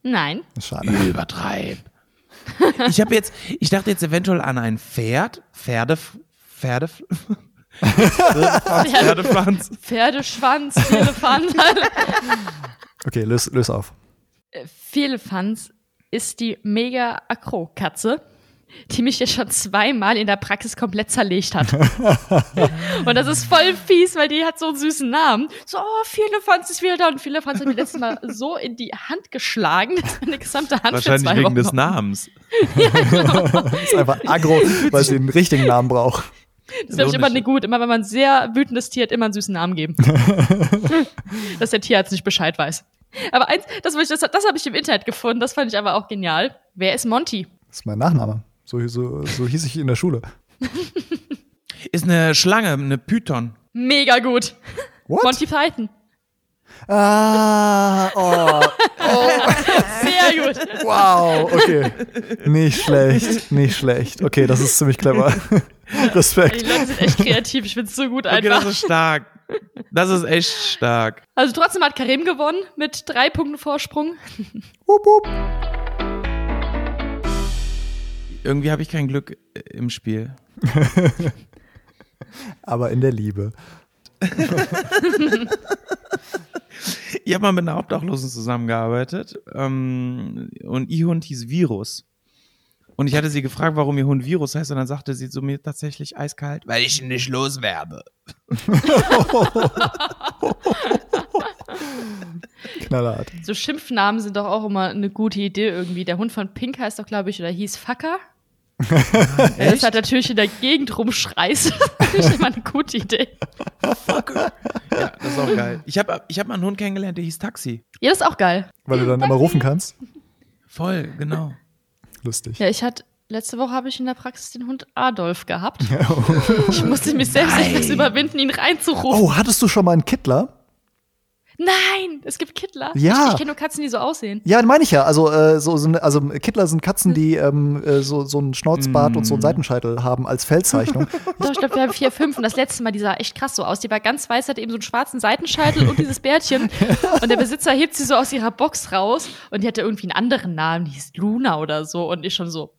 Nein. Schade. Übertreib. Ich habe jetzt, ich dachte jetzt eventuell an ein Pferd, Pferde, Pferde, [LAUGHS] Pferdepflanz. Pferdeschwanz, Elefant. Okay, löse lös auf. Vierlefanz ist die mega Akro-Katze, die mich jetzt schon zweimal in der Praxis komplett zerlegt hat. [LAUGHS] und das ist voll fies, weil die hat so einen süßen Namen. So, oh, Vierlefanz ist wieder da. Und Vierlefanz hat mir letztes Mal [LAUGHS] so in die Hand geschlagen, dass meine gesamte Hand für Wahrscheinlich zwei wegen Wochen des Namens. Das ist einfach aggro, weil sie den richtigen Namen braucht. Das finde ich immer nicht gut. Immer wenn man ein sehr wütendes Tier hat, immer einen süßen Namen geben. [LAUGHS] Dass der Tierarzt nicht Bescheid weiß. Aber eins, das, das, das habe ich im Internet gefunden, das fand ich aber auch genial. Wer ist Monty? Das ist mein Nachname. So, so, so hieß ich in der Schule. [LAUGHS] Ist eine Schlange, eine Python. Mega gut. What? Monty Python. Ah, [LAUGHS] oh, Sehr gut. wow, okay. Nicht schlecht, nicht schlecht. Okay, das ist ziemlich clever. [LAUGHS] Die Respekt. Leute sind echt kreativ. Ich finde es so gut Okay, das ist stark. Das ist echt stark. Also trotzdem hat Karim gewonnen mit drei Punkten Vorsprung. Wup, wup. Irgendwie habe ich kein Glück äh, im Spiel. [LAUGHS] Aber in der Liebe. [LAUGHS] Ich habe mal mit einer Obdachlosen zusammengearbeitet ähm, und ihr Hund hieß Virus. Und ich hatte sie gefragt, warum ihr Hund Virus heißt, und dann sagte sie zu mir tatsächlich eiskalt, weil ich ihn nicht loswerde. [LAUGHS] Knallhart. So Schimpfnamen sind doch auch immer eine gute Idee irgendwie. Der Hund von Pink heißt doch, glaube ich, oder hieß Facker. Das hat natürlich in der Gegend rumschreist. [LAUGHS] Das ist immer eine gute Idee. Ja, das ist auch geil. Ich habe ich hab mal einen Hund kennengelernt, der hieß Taxi. Ja, das ist auch geil. Weil du dann immer rufen kannst. Voll, genau. Lustig. Ja, ich hatte, letzte Woche habe ich in der Praxis den Hund Adolf gehabt. [LAUGHS] Ich musste mich selbst Nein. etwas überwinden, ihn reinzurufen. Oh, hattest du schon mal einen Kittler? Nein, es gibt Kittler. Ja. Ich, ich kenne nur Katzen, die so aussehen. Ja, meine ich ja. Also, äh, so, so, also Kittler sind Katzen, die ähm, äh, so, so einen Schnauzbart und so einen Seitenscheitel haben als Feldzeichnung. Doch, [LAUGHS] ich glaube, wir haben vier, fünf. Und das letzte Mal, die sah echt krass so aus. Die war ganz weiß, hatte eben so einen schwarzen Seitenscheitel und dieses Bärtchen. [LAUGHS] Und der Besitzer hebt sie so aus ihrer Box raus. Und die hatte irgendwie einen anderen Namen. Die hieß Luna oder so. Und ich schon so,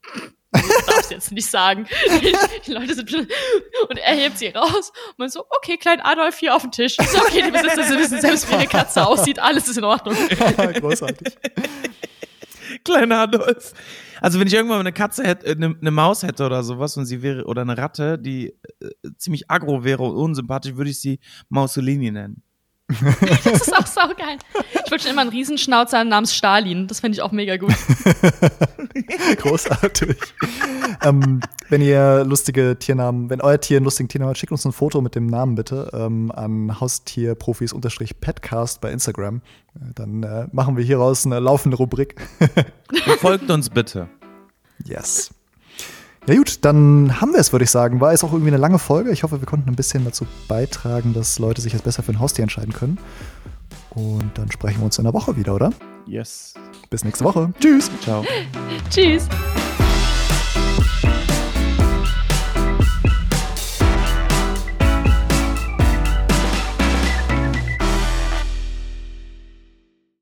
[LAUGHS] das darfst du jetzt nicht sagen. [LAUGHS] Die, Leute sind und er hebt sie raus. Und man so, okay, klein Adolf hier auf dem Tisch. So, okay, die Besitzer sie wissen selbst, wie eine Katze aussieht. Alles ist in Ordnung. [LAUGHS] Großartig. Kleiner Adolf. Also wenn ich irgendwann eine Katze hätte, äh, eine, eine Maus hätte oder sowas und sie wäre, oder eine Ratte, die äh, ziemlich aggro wäre und unsympathisch, würde ich sie Mausolini nennen. [LAUGHS] Das ist auch saugeil. Ich wollte schon immer einen Riesenschnauzer namens Stalin. Das fände ich auch mega gut. [LAUGHS] Großartig. ähm, wenn ihr lustige Tiernamen, wenn euer Tier einen lustigen Tiernamen hat, schickt uns ein Foto mit dem Namen bitte ähm, an Haustierprofis-Petcast bei Instagram. Äh, Dann äh, machen wir hieraus eine laufende Rubrik. Folgt uns bitte. Yes. Ja gut, dann haben wir es, würde ich sagen. War jetzt auch irgendwie eine lange Folge. Ich hoffe, wir konnten ein bisschen dazu beitragen, dass Leute sich jetzt besser für ein Haustier entscheiden können. Und dann sprechen wir uns in der Woche wieder, oder? Yes. Bis nächste Woche. Tschüss. Ciao. [LAUGHS] Tschüss.